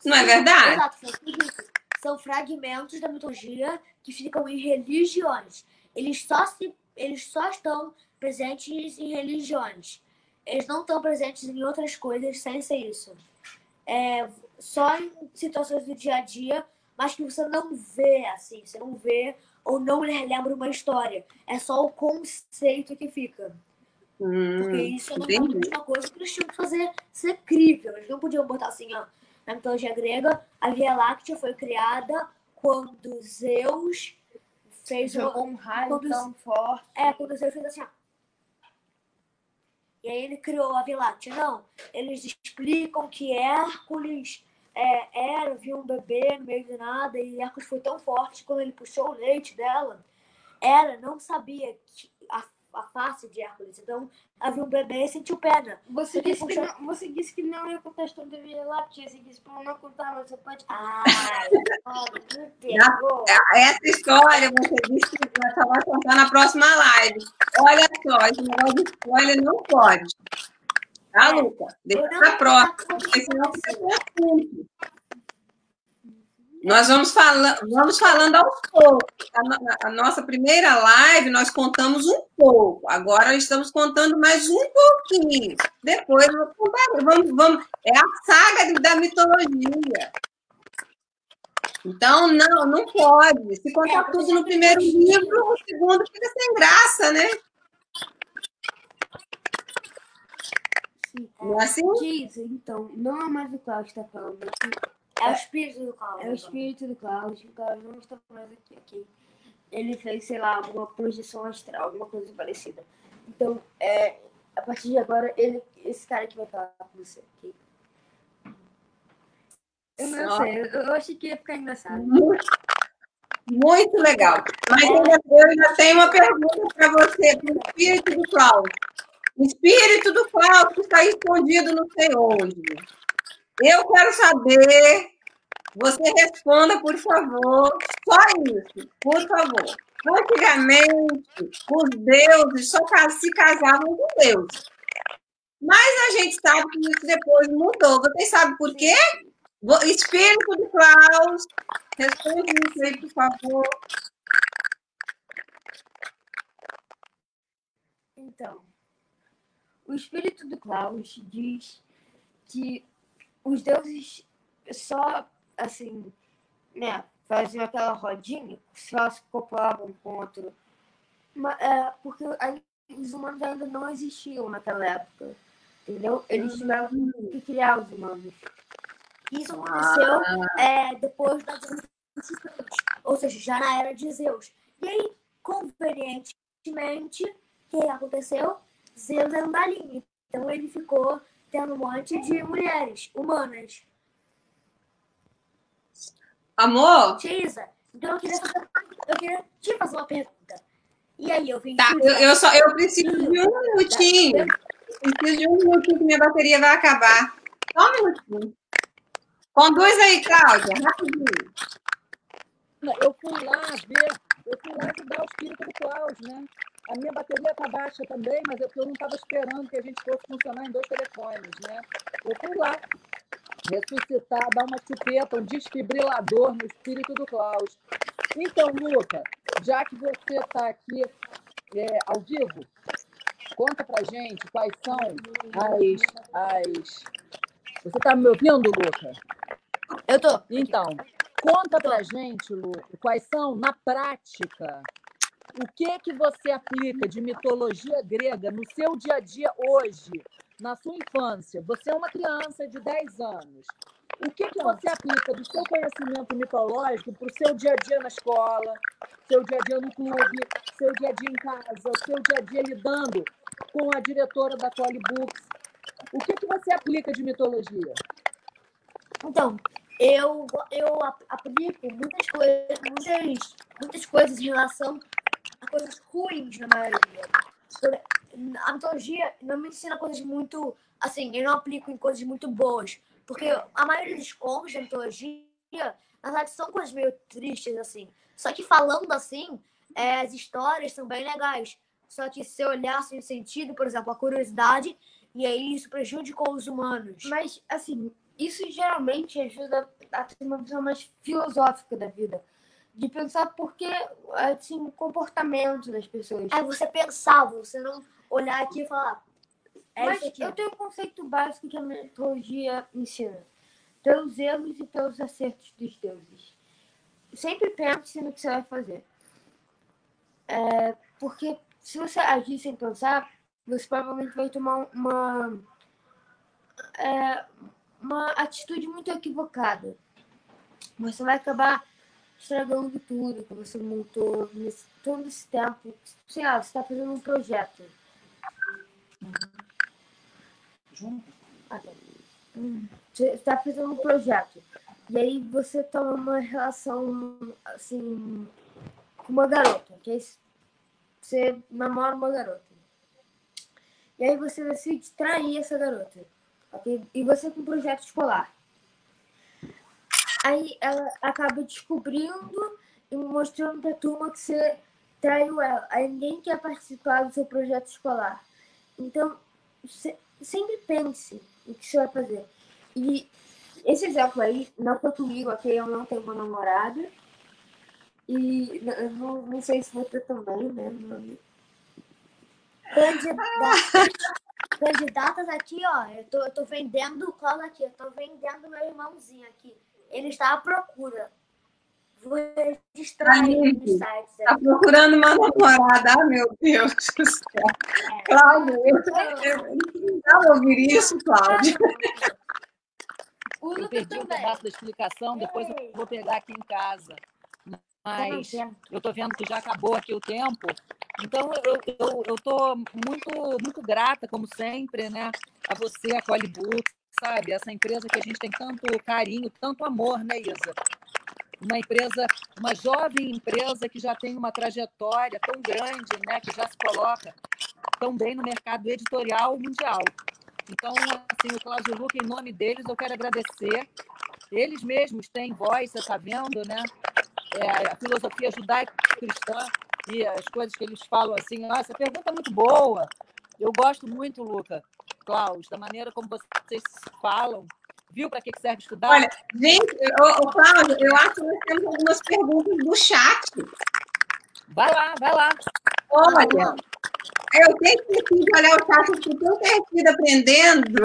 Não é verdade? Exato. São fragmentos da mitologia que ficam em religiões. Eles só, se, eles só estão presentes em religiões. Eles não estão presentes em outras coisas sem ser isso. É, só em situações do dia a dia, mas que você não vê assim, você não vê ou não lembra uma história. É só o conceito que fica. Porque Hum, isso é normalmente uma coisa que eles tinham que fazer ser crível. Eles não podiam botar assim, ó, na mitologia grega, a Via Láctea foi criada quando Zeus fez. Jogou um raio Quando- tão forte. É, quando Zeus fez assim, ó. E aí ele criou a Via Láctea. Não, eles explicam que Hércules é, era, viu um bebê no meio de nada, e Hércules foi tão forte quando ele puxou o leite dela. Era, não sabia que a a face de Hércules. Então, havia um bebê e sentiu pena. Você disse, que não, você disse que não ia contar a história da Via Láctea. Você disse para não contar, mas você pode. Ah, essa história você disse que vai falar contar na próxima live. Olha só, esse negócio de spoiler não pode. Tá, é, Luca? Deixa pra próxima, porque senão fica confuso. Nós vamos, fala, vamos falando aos poucos. A, a, nossa primeira live, nós contamos um pouco. Agora estamos contando mais um pouquinho. Depois vamos, vamos, é a saga da mitologia. Então, não, não pode. Se contar é, tudo no primeiro livro, o segundo fica sem graça, né? É, não é assim? Diz, então, não é mais o Cláudio que está falando. É o espírito do Cláudio. É o espírito do Cláudio. O Cláudio não está mais aqui, aqui. Ele fez, sei lá, uma projeção astral, alguma coisa parecida. Então, é, a partir de agora, ele, esse cara que vai falar com você aqui. Eu não Só. sei, eu, eu achei que ia ficar engraçado. Muito, muito legal. Mas eu ainda tenho uma pergunta para você, para o espírito do Cláudio. Espírito do Cláudio está escondido não sei onde. Eu quero saber. Você responda, por favor. Só isso, por favor. Antigamente, os deuses só se casavam com Deus. Mas a gente sabe que isso depois mudou. Vocês sabem por quê? Espírito de Klaus, responde isso aí, por favor. Então, o espírito do Klaus diz que os deuses só, assim, né, faziam aquela rodinha, só se copulavam com outro. Mas, é, porque aí, os humanos ainda não existiam naquela época. Entendeu? Eles uhum. tiveram que criar os humanos. Isso aconteceu ah. é, depois da ou seja, já na era de Zeus. E aí, convenientemente, o que aconteceu? Zeus era um galinho. Então ele ficou tendo um monte de mulheres humanas. Amor? Tisa, então eu queria, fazer, eu queria te fazer uma pergunta. E aí, eu vim. Tá, eu, eu, só, eu preciso de um minutinho. Eu preciso de um minutinho que minha bateria vai acabar. Só um minutinho. Conduz aí, Cláudia, rapidinho. Eu fui lá ver, eu fui lá ajudar o espírito do Cláudio, né? A minha bateria está baixa também, mas é porque eu não estava esperando que a gente fosse funcionar em dois telefones, né? Eu fui lá ressuscitar, dar uma chupeta, um desfibrilador no espírito do Klaus. Então, Luca, já que você está aqui é, ao vivo, conta pra gente quais são as. as... Você está me ouvindo, Luca? Eu tô. Então, conta pra gente, Luca, quais são, na prática, o que que você aplica de mitologia grega no seu dia a dia hoje, na sua infância? Você é uma criança de 10 anos. O que que você aplica do seu conhecimento mitológico para o seu dia a dia na escola, seu dia a dia no clube, seu dia a dia em casa, seu dia a dia lidando com a diretora da Tolly Books? O que que você aplica de mitologia? Então, eu, eu aplico muitas coisas, muitas, muitas coisas em relação coisas ruins na maioria. A mitologia não me ensina coisas muito. Assim, eu não aplico em coisas muito boas. Porque a maioria dos contos da mitologia, na verdade, são coisas meio tristes, assim. Só que falando assim, é, as histórias são bem legais. Só que se eu olhasse no sentido, por exemplo, a curiosidade, e aí isso prejudicou os humanos. Mas, assim, isso geralmente ajuda a ter uma visão mais filosófica da vida de pensar porque assim o comportamento das pessoas. É você pensar, você não olhar aqui e falar. É Mas eu tenho um conceito básico que a mitologia ensina: pelos erros e pelos acertos dos deuses. Sempre pense no que você vai fazer. É, porque se você agir sem pensar, você provavelmente vai tomar uma, é, uma atitude muito equivocada. Você vai acabar estragando tudo que você montou nesse, todo esse tempo. Sei lá, você está fazendo um projeto. junto. Ah, tá. Você está fazendo um projeto. E aí você toma uma relação, assim, com uma garota. Que aí você namora uma garota. E aí você decide trair essa garota. E você com um projeto escolar. Aí ela acaba descobrindo e mostrando pra turma que você traiu ela. Aí ninguém quer participar do seu projeto escolar. Então, sempre pense o que você vai fazer. E esse exemplo aí não foi comigo, ok? Eu não tenho uma namorada. E não, não sei se você também, né? Candidatas, candidatas aqui, ó. Eu tô, eu tô vendendo o colo aqui. Eu tô vendendo meu irmãozinho aqui. Ele está à procura. Vou registrar ele nos sites. Está procurando uma namorada. Ah, meu Deus do céu. É. Cláudio, eu, não ouvir isso, Cláudio. <laughs> Eu perdi o um pedaço da explicação, depois eu vou pegar aqui em casa. Mas eu estou vendo que já acabou aqui o tempo. Então, eu estou muito, muito grata, como sempre, né, a você, a Colibut, sabe? Essa empresa que a gente tem tanto carinho, tanto amor, né, Isa? Uma empresa, uma jovem empresa que já tem uma trajetória tão grande, né, que já se coloca tão bem no mercado editorial mundial. Então, assim, o Cláudio Luca, em nome deles, eu quero agradecer. Eles mesmos têm voz, você está vendo, né? É, a filosofia judaico-cristã e as coisas que eles falam assim. Essa pergunta é muito boa. Eu gosto muito, Luca, Cláudio, da maneira como vocês falam. Viu para que serve estudar? Olha, gente, ô, ô, Cláudio, eu acho que nós temos algumas perguntas do chat. Vai lá, vai lá. Olha, eu tenho que de olhar o chat, eu estou tão perdida aprendendo.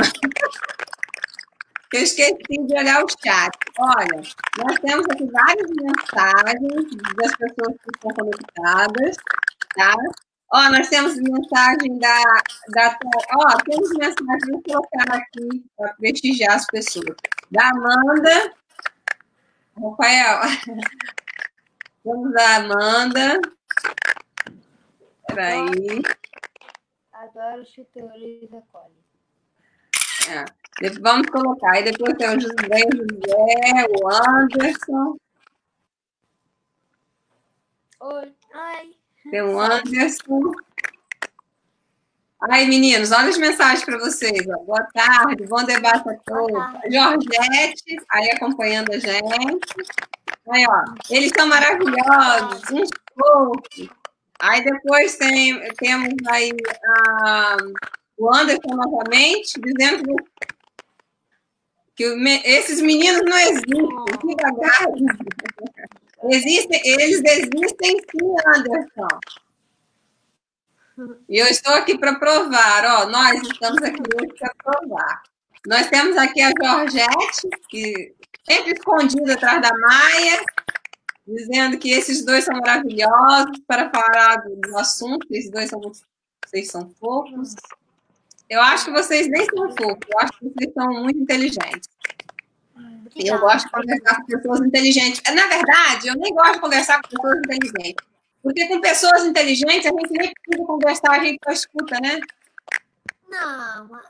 eu esqueci de olhar o chat. Olha, nós temos aqui várias mensagens das pessoas que estão conectadas, tá? Ó, nós temos mensagem da, da. Ó, temos mensagem, vou colocar aqui para prestigiar as pessoas. Da Amanda. Rafael. Temos a <laughs> Amanda. Peraí. Adoro chuteiros da Cole. É. Vamos colocar. Aí depois tem o José, o José, o Anderson. Oi. Ai. Tem o Anderson. Aí, meninos, olha as mensagens para vocês. Ó. Boa tarde, bom debate a todos. Jorgette, aí acompanhando a gente. Aí, ó, eles são maravilhosos, uns poucos. Aí depois tem, temos aí a, o Anderson novamente, dizendo que, que esses meninos não existem. Existem, eles existem sim, Anderson. E eu estou aqui para provar, ó, nós estamos aqui hoje para provar. Nós temos aqui a Georgette, que sempre escondida atrás da Maia, dizendo que esses dois são maravilhosos para falar do, do assunto, esses dois são vocês são fofos. Eu acho que vocês nem são fofos, eu acho que vocês são muito inteligentes. Eu gosto de conversar com pessoas inteligentes. Na verdade, eu nem gosto de conversar com pessoas inteligentes. Porque com pessoas inteligentes, a gente nem precisa conversar, a gente só escuta, né? Não,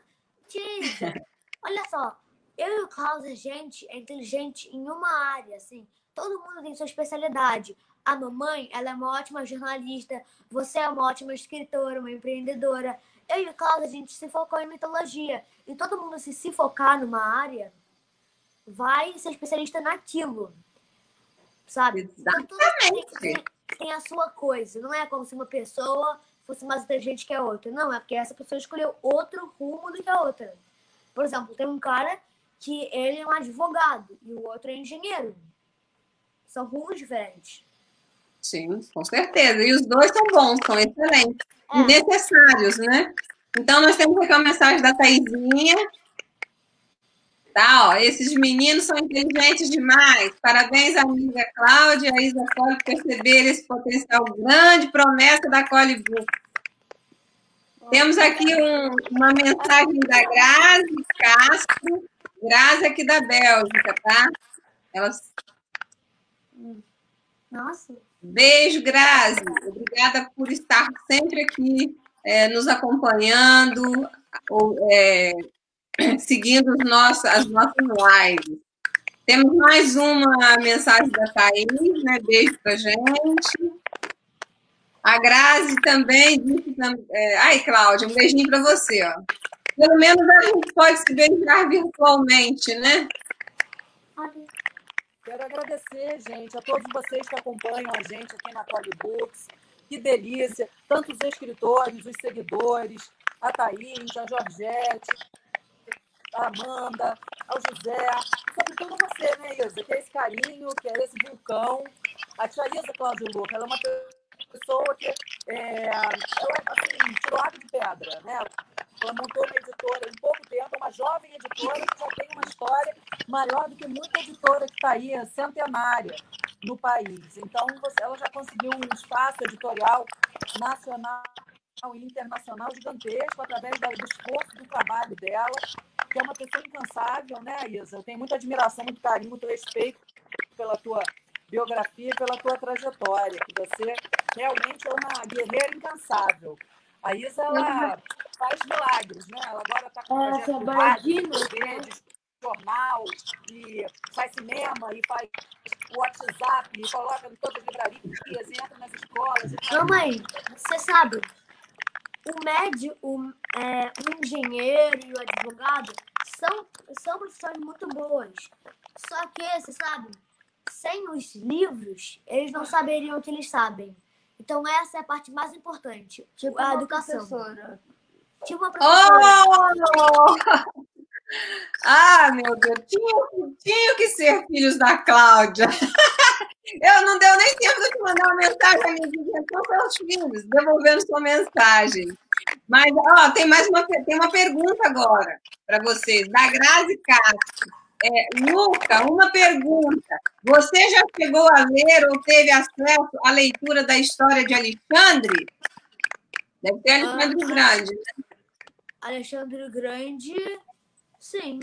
Tia, <laughs> olha só. Eu e o Klaus, a gente é inteligente em uma área, assim. Todo mundo tem sua especialidade. A mamãe, ela é uma ótima jornalista. Você é uma ótima escritora, uma empreendedora. Eu e o Klaus, a gente se focou em mitologia. E todo mundo se se focar numa área, vai ser especialista naquilo. Sabe? Exatamente. Então, tem, tem a sua coisa. Não é como se uma pessoa fosse mais inteligente que a outra. Não, é porque essa pessoa escolheu outro rumo do que a outra. Por exemplo, tem um cara que ele é um advogado e o outro é engenheiro. São rumos diferentes. Sim, com certeza. E os dois são bons, são excelentes. É. Necessários, né? Então, nós temos aqui uma mensagem da Taizinha. Tá, ó, esses meninos são inteligentes demais. Parabéns, amiga Cláudia e a Isa Cole, por perceber esse potencial grande promessa da Cole Book. Temos aqui um, uma mensagem da Grazi Castro, Grazi aqui da Bélgica, tá? Nossa. Beijo, Grazi. Obrigada por estar sempre aqui é, nos acompanhando, ou, é, <coughs> seguindo as nossas lives. Temos mais uma mensagem da Thaís, né? Beijo pra gente. A Grazi também disse. É... Ai, Cláudia, um beijinho para você, ó. Pelo menos a gente pode se beijar virtualmente, né? Quero agradecer, gente, a todos vocês que acompanham a gente aqui na Polybooks. Que delícia! Tantos escritores, os seguidores, a Thaís, a Georgette, a Amanda, ao José, sobretudo você, né, Isa? Que é esse carinho, que é esse vulcão. A tia Isa Cláudio Luca, ela é uma pessoa que é, ela, assim, tirou água de pedra, né? Ela montou uma editora em pouco tempo, uma jovem editora que já tem uma história maior do que muita editora que está aí, centenária no país. Então, ela já conseguiu um espaço editorial nacional e internacional gigantesco através do esforço do trabalho dela, que é uma pessoa incansável, né, Isa? Eu tenho muita admiração, muito carinho, muito respeito pela tua biografia e pela tua trajetória, que você realmente é uma guerreira incansável. A Isa, ela faz milagres, né? Ela agora está com um projeto de jornal, e faz cinema, e faz WhatsApp, e coloca em todas as livrarias, e entra nas escolas. Não, mãe, você sabe, o médico, o, é, o engenheiro e o advogado são, são profissões muito boas. Só que, você sabe, sem os livros, eles não saberiam o que eles sabem. Então, essa é a parte mais importante, tipo a educação. Professora. Tipo uma professora. Oh! <laughs> Ah, meu Deus, tinha, tinha que ser filhos da Cláudia. <laughs> Eu não deu nem tempo de te mandar uma mensagem, amiga, são seus filhos, devolvendo sua mensagem. Mas, ó, tem mais uma, tem uma pergunta agora para vocês, da Grazi Castro. É, Luca, uma pergunta. Você já chegou a ler ou teve acesso à leitura da história de Alexandre? Deve ter Alexandre ah, Grande, né? Alexandre Grande, sim,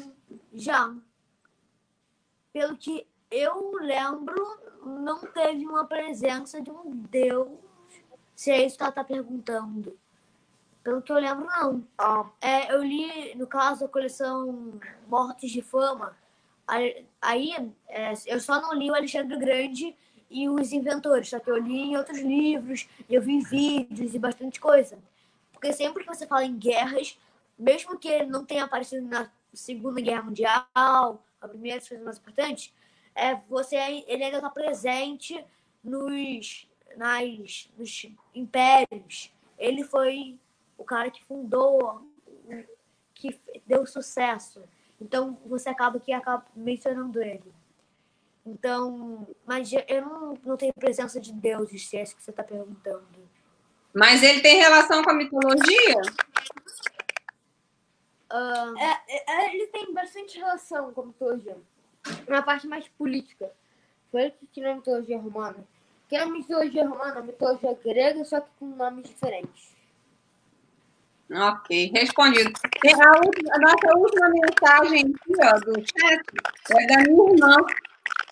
já. Pelo que eu lembro, não teve uma presença de um Deus. Se é isso que ela está perguntando. Pelo que eu lembro, não. Ah. É, eu li, no caso, a coleção Mortes de Fama, Aí, é, eu só não li o Alexandre Grande e os inventores, só que eu li em outros livros, eu vi vídeos e bastante coisa. Porque sempre que você fala em guerras, mesmo que não tenha aparecido na Segunda Guerra Mundial, a primeira das coisas mais importantes, é, você, ele ainda está presente nos, nas, nos impérios. Ele foi o cara que fundou, que deu sucesso. Então, você acaba que acaba mencionando ele. Então, mas eu não, não tenho presença de Deus, se é isso que você está perguntando. Mas ele tem relação com a mitologia? Uh, é, é, ele tem bastante relação com a mitologia. Na parte mais política. Foi ele que criou a mitologia romana. Que é a mitologia romana, a mitologia grega, só que com nomes diferentes. Ok, respondido. A, última, a, nossa última mensagem aqui, ó, do chat é da minha irmã,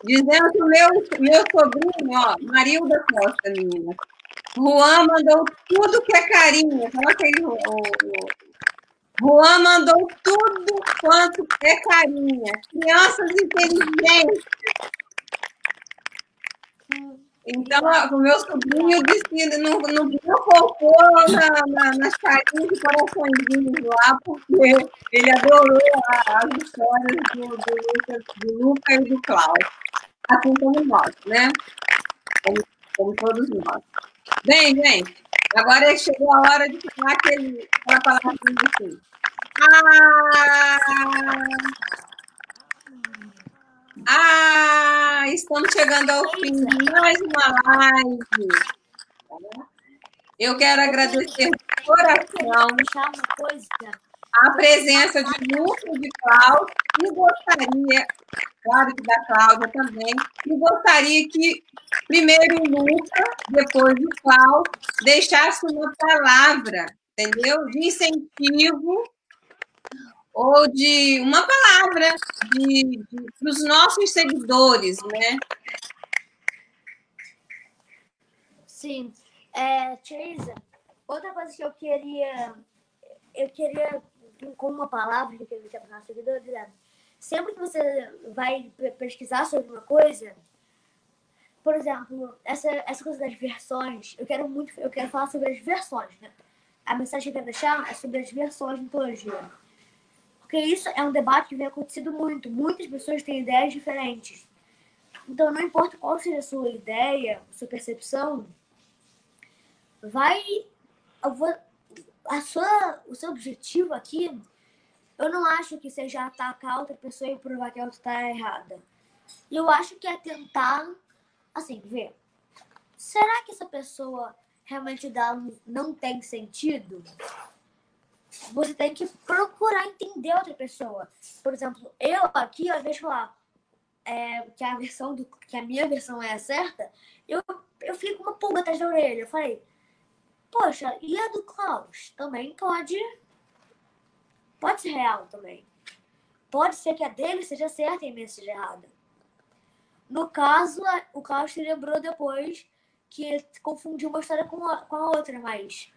dizendo que o meu, meu sobrinho, ó, Marilda Costa, menina. Juan mandou tudo que é carinho. Coloca aí o, o, Juan mandou tudo quanto é carinha. Crianças inteligentes. Então, o meu sobrinho disse no meu cocô na, na, nas carinhas de coraçõezinhos lá, porque ele adorou as histórias do, do, Lucas, do Luca e do Cláudio. Assim como nós, né? Como, como todos nós. Bem, gente, agora chegou a hora de falar aquele, aquela palavra assim. Ah! Ah, estamos chegando ao fim de mais uma live. Eu quero agradecer de coração a presença de Lucas e Cláudio e gostaria, que da Cláudia também, e gostaria que primeiro o Lucas, depois o Cláudio, deixasse uma palavra, entendeu? De incentivo ou de uma palavra para os nossos seguidores, né? Sim. É, Teresa, outra coisa que eu queria, eu queria com uma palavra que eu quero deixar para nossa vida, sempre que você vai pesquisar sobre uma coisa, por exemplo, essa, essa coisa das versões, eu quero muito, eu quero falar sobre as versões, né? A mensagem que eu quero deixar é sobre as versões de mitologia. Porque isso é um debate que vem acontecendo muito. Muitas pessoas têm ideias diferentes. Então, não importa qual seja a sua ideia, sua percepção, vai. A sua, o seu objetivo aqui, eu não acho que seja atacar outra pessoa e provar que ela está errada. Eu acho que é tentar, assim, ver. Será que essa pessoa realmente dela não tem sentido? Você tem que procurar entender outra pessoa. Por exemplo, eu aqui, invés de falar é, que a versão do, que a minha versão é a certa, eu, eu fico uma pulga atrás da orelha. Eu falei, poxa, e a do Klaus? Também pode. Pode ser real também. Pode ser que a dele seja certa e a minha seja errada. No caso, o Klaus se lembrou depois que ele confundiu uma história com a, com a outra, mas.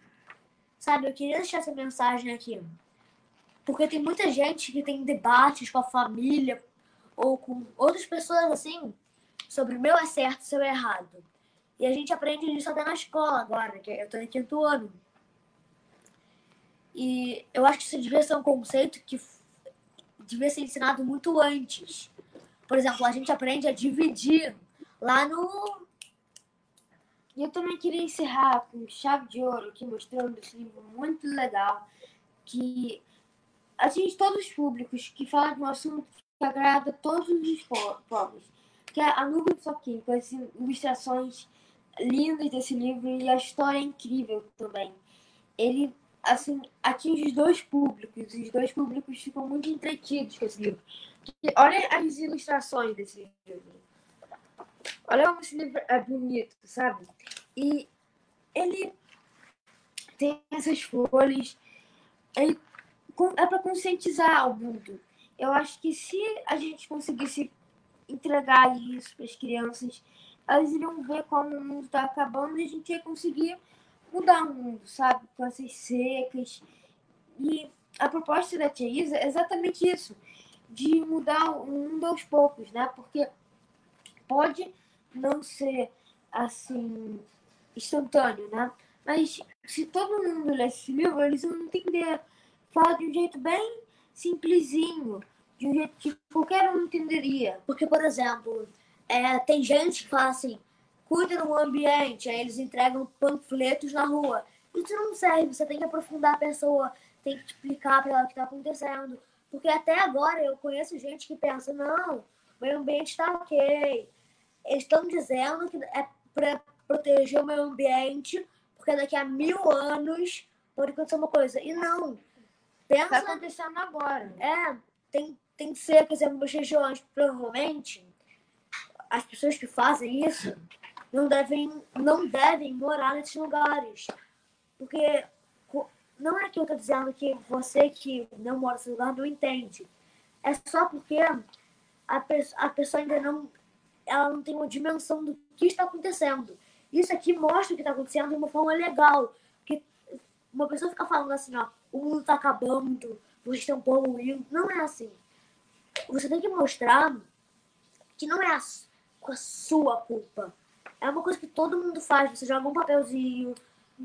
Sabe, eu queria deixar essa mensagem aqui. Porque tem muita gente que tem debates com a família ou com outras pessoas assim sobre o meu é certo, o seu é errado. E a gente aprende isso até na escola agora, que eu estou em quinto ano. E eu acho que isso devia ser um conceito que devia ser ensinado muito antes. Por exemplo, a gente aprende a dividir lá no eu também queria encerrar com chave de ouro aqui, mostrando esse livro muito legal, que atinge todos os públicos, que fala de um assunto que agrada todos os povos, que é A Nuvem Floquinho, com as ilustrações lindas desse livro e a história é incrível também. Ele, assim, atinge os dois públicos, os dois públicos ficam muito entretidos com esse livro. olha as ilustrações desse livro. Olha como esse livro é bonito, sabe? E ele tem essas folhas. Ele é para conscientizar o mundo. Eu acho que se a gente conseguisse entregar isso para as crianças, elas iriam ver como o mundo está acabando e a gente ia conseguir mudar o mundo, sabe? Essas secas. E a proposta da Tia Isa é exatamente isso, de mudar o mundo aos poucos, né? Porque pode não ser assim instantâneo, né? Mas se todo mundo ler esse livro, eles vão entender. Fala de um jeito bem simplesinho, de um jeito que qualquer um entenderia. Porque, por exemplo, é, tem gente que fala assim, cuida do ambiente, aí eles entregam panfletos na rua. Isso não serve, você tem que aprofundar a pessoa, tem que explicar para ela o que está acontecendo. Porque até agora eu conheço gente que pensa, não, o meio ambiente está ok, eles estão dizendo que é para proteger o meio ambiente, porque daqui a mil anos pode acontecer uma coisa. E não. Pensa. Está acontecendo agora. É, tem, tem que ser, por exemplo, regiões, provavelmente, as pessoas que fazem isso não devem, não devem morar nesses lugares. Porque não é que eu estou dizendo que você que não mora nesse lugar não entende. É só porque a, pessoa, a pessoa ainda não ela não tem uma dimensão do que está acontecendo. Isso aqui mostra o que está acontecendo de uma forma legal. Porque uma pessoa fica falando assim, ó, o mundo está acabando, vocês estão poluindo. Não é assim. Você tem que mostrar que não é a, a sua culpa. É uma coisa que todo mundo faz. Você joga um papelzinho,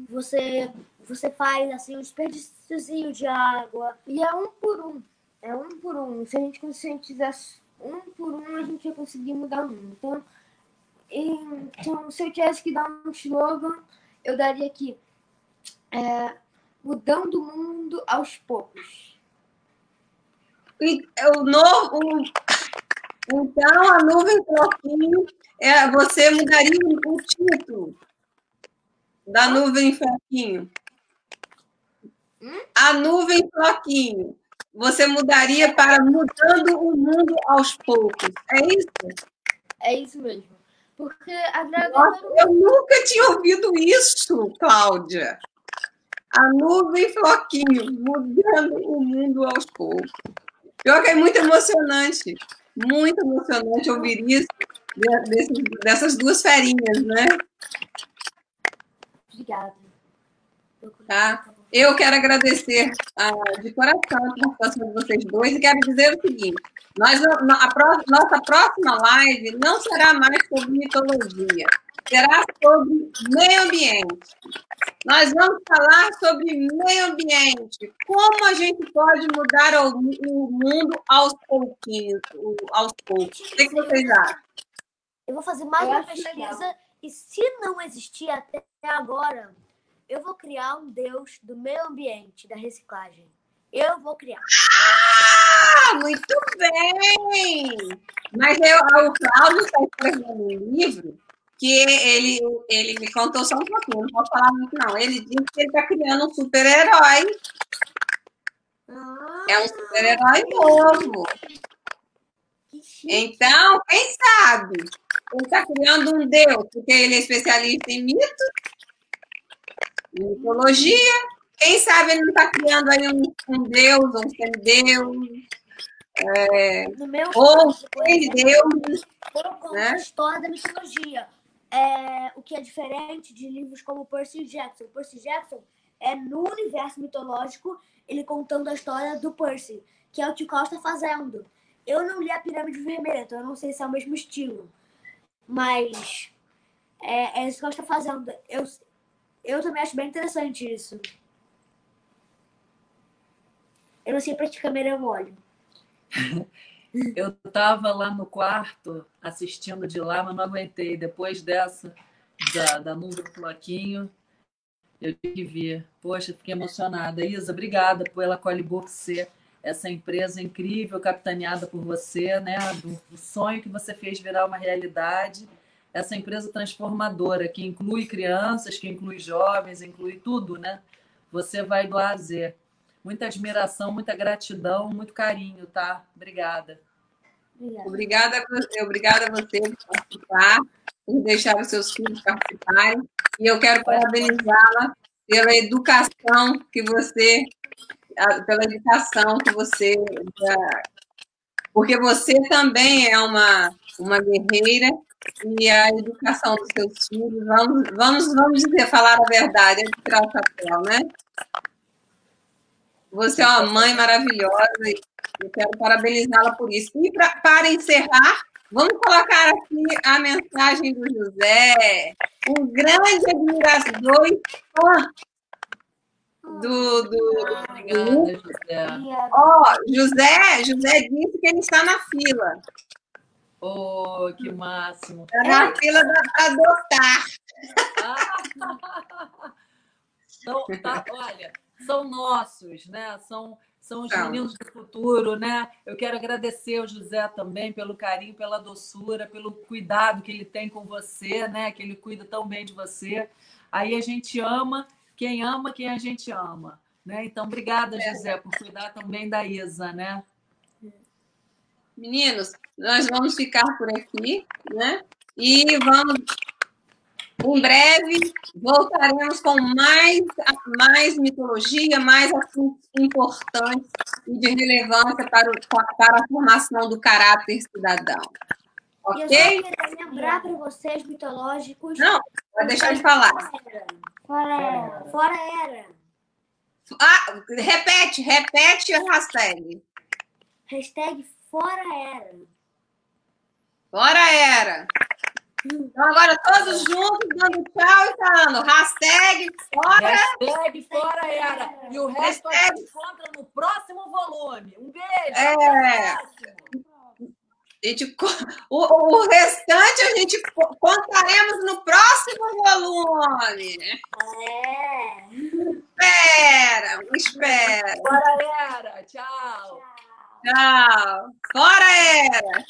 você, você faz assim um desperdíciozinho de água. E é um por um. É um por um. Se a gente conscientizar um por um a gente ia conseguir mudar o mundo. Então, então se eu tivesse que dar um slogan, eu daria aqui: é, mudando o mundo aos poucos. O novo, então, a nuvem floquinho, é, você mudaria o título da nuvem floquinho. Hum? A nuvem floquinho você mudaria para mudando o mundo aos poucos. É isso? É isso mesmo. Porque a Nossa, Eu nunca tinha ouvido isso, Cláudia. A nuvem floquinho, mudando o mundo aos poucos. Pior que é muito emocionante. Muito emocionante ouvir isso dessas duas ferinhas, né? Obrigada. Tá? Eu quero agradecer uh, de coração a participação de vocês dois e quero dizer o seguinte: nós, a, a, nossa próxima live não será mais sobre mitologia, será sobre meio ambiente. Nós vamos falar sobre meio ambiente, como a gente pode mudar o, o mundo aos pouquinhos, aos poucos. O que, que vocês acham? Eu vou fazer mais uma pesquisa e se não existir até agora, eu vou criar um deus do meio ambiente, da reciclagem. Eu vou criar. Ah, muito bem! Mas eu, o Cláudio está escrevendo um livro que ele, ele me contou só um pouquinho, não posso falar muito não. Ele disse que ele está criando um super-herói. Ah, é um super-herói novo. Então, quem sabe? Ele está criando um deus, porque ele é especialista em mitos, mitologia. Quem sabe ele não está criando aí um, um deus, um semideus. É, ou três deuses. Eu conto né? a história da mitologia. É, o que é diferente de livros como Percy Jackson. Percy Jackson é no universo mitológico ele contando a história do Percy, que é o que o Carl está fazendo. Eu não li a Pirâmide Vermelha, então eu não sei se é o mesmo estilo. Mas é, é isso que eu estou fazendo. Eu, eu também acho bem interessante isso. Eu não sei para que câmera eu olho. <laughs> eu estava lá no quarto assistindo de lá, mas não aguentei. Depois dessa, da, da do Floquinho, eu tive que vir. Poxa, fiquei emocionada. Isa, obrigada pela Cole Boxer essa empresa incrível, capitaneada por você, né? Do, sonho que você fez virar uma realidade. Essa empresa transformadora, que inclui crianças, que inclui jovens, inclui tudo, né? Você vai do A a Z. Muita admiração, muita gratidão, muito carinho, tá? Obrigada. Obrigada, obrigada a você por participar, por deixar os seus filhos participarem. E eu quero parabenizá-la pela educação que você pela educação que você. Porque você também é uma, uma guerreira e a educação dos seus filhos, vamos, vamos, vamos dizer, falar a verdade, é de tirar o chapéu, né? Você é uma mãe maravilhosa e eu quero parabenizá-la por isso. E pra, para encerrar, vamos colocar aqui a mensagem do José, um grande admirador e fã do. do... Obrigada, José. Ó, oh, José, José disse que ele está na fila. Oh, que máximo. Está na fila para adotar. Ah, então, tá, olha, são nossos, né? São, são os meninos do futuro, né? Eu quero agradecer ao José também pelo carinho, pela doçura, pelo cuidado que ele tem com você, né? Que ele cuida tão bem de você. Aí a gente ama quem ama quem a gente ama. Né? Então, obrigada, é. José, por cuidar também da Isa, né? Meninos, nós vamos ficar por aqui, né? E vamos. Em breve voltaremos com mais, mais mitologia, mais assuntos importantes e de relevância para, o, para a formação do caráter cidadão. Ok? Eu queria lembrar para vocês mitológicos. Não, vai deixar de falar. Fora era. Fora era. Ah, repete, repete a hashtag. Hashtag fora era. Fora era. Então agora todos juntos dando tchau e falando hashtag fora. Hashtag fora era. E o resto hashtag... a gente encontra no próximo volume. Um beijo. É. A gente, o, o restante a gente contaremos no próximo volume. É. Espera, espera. Fora era. Tchau. Tchau. Fora era.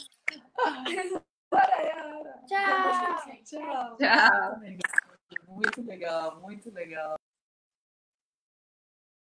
Fora era. Tchau. Tchau. Tchau. Muito legal, muito legal.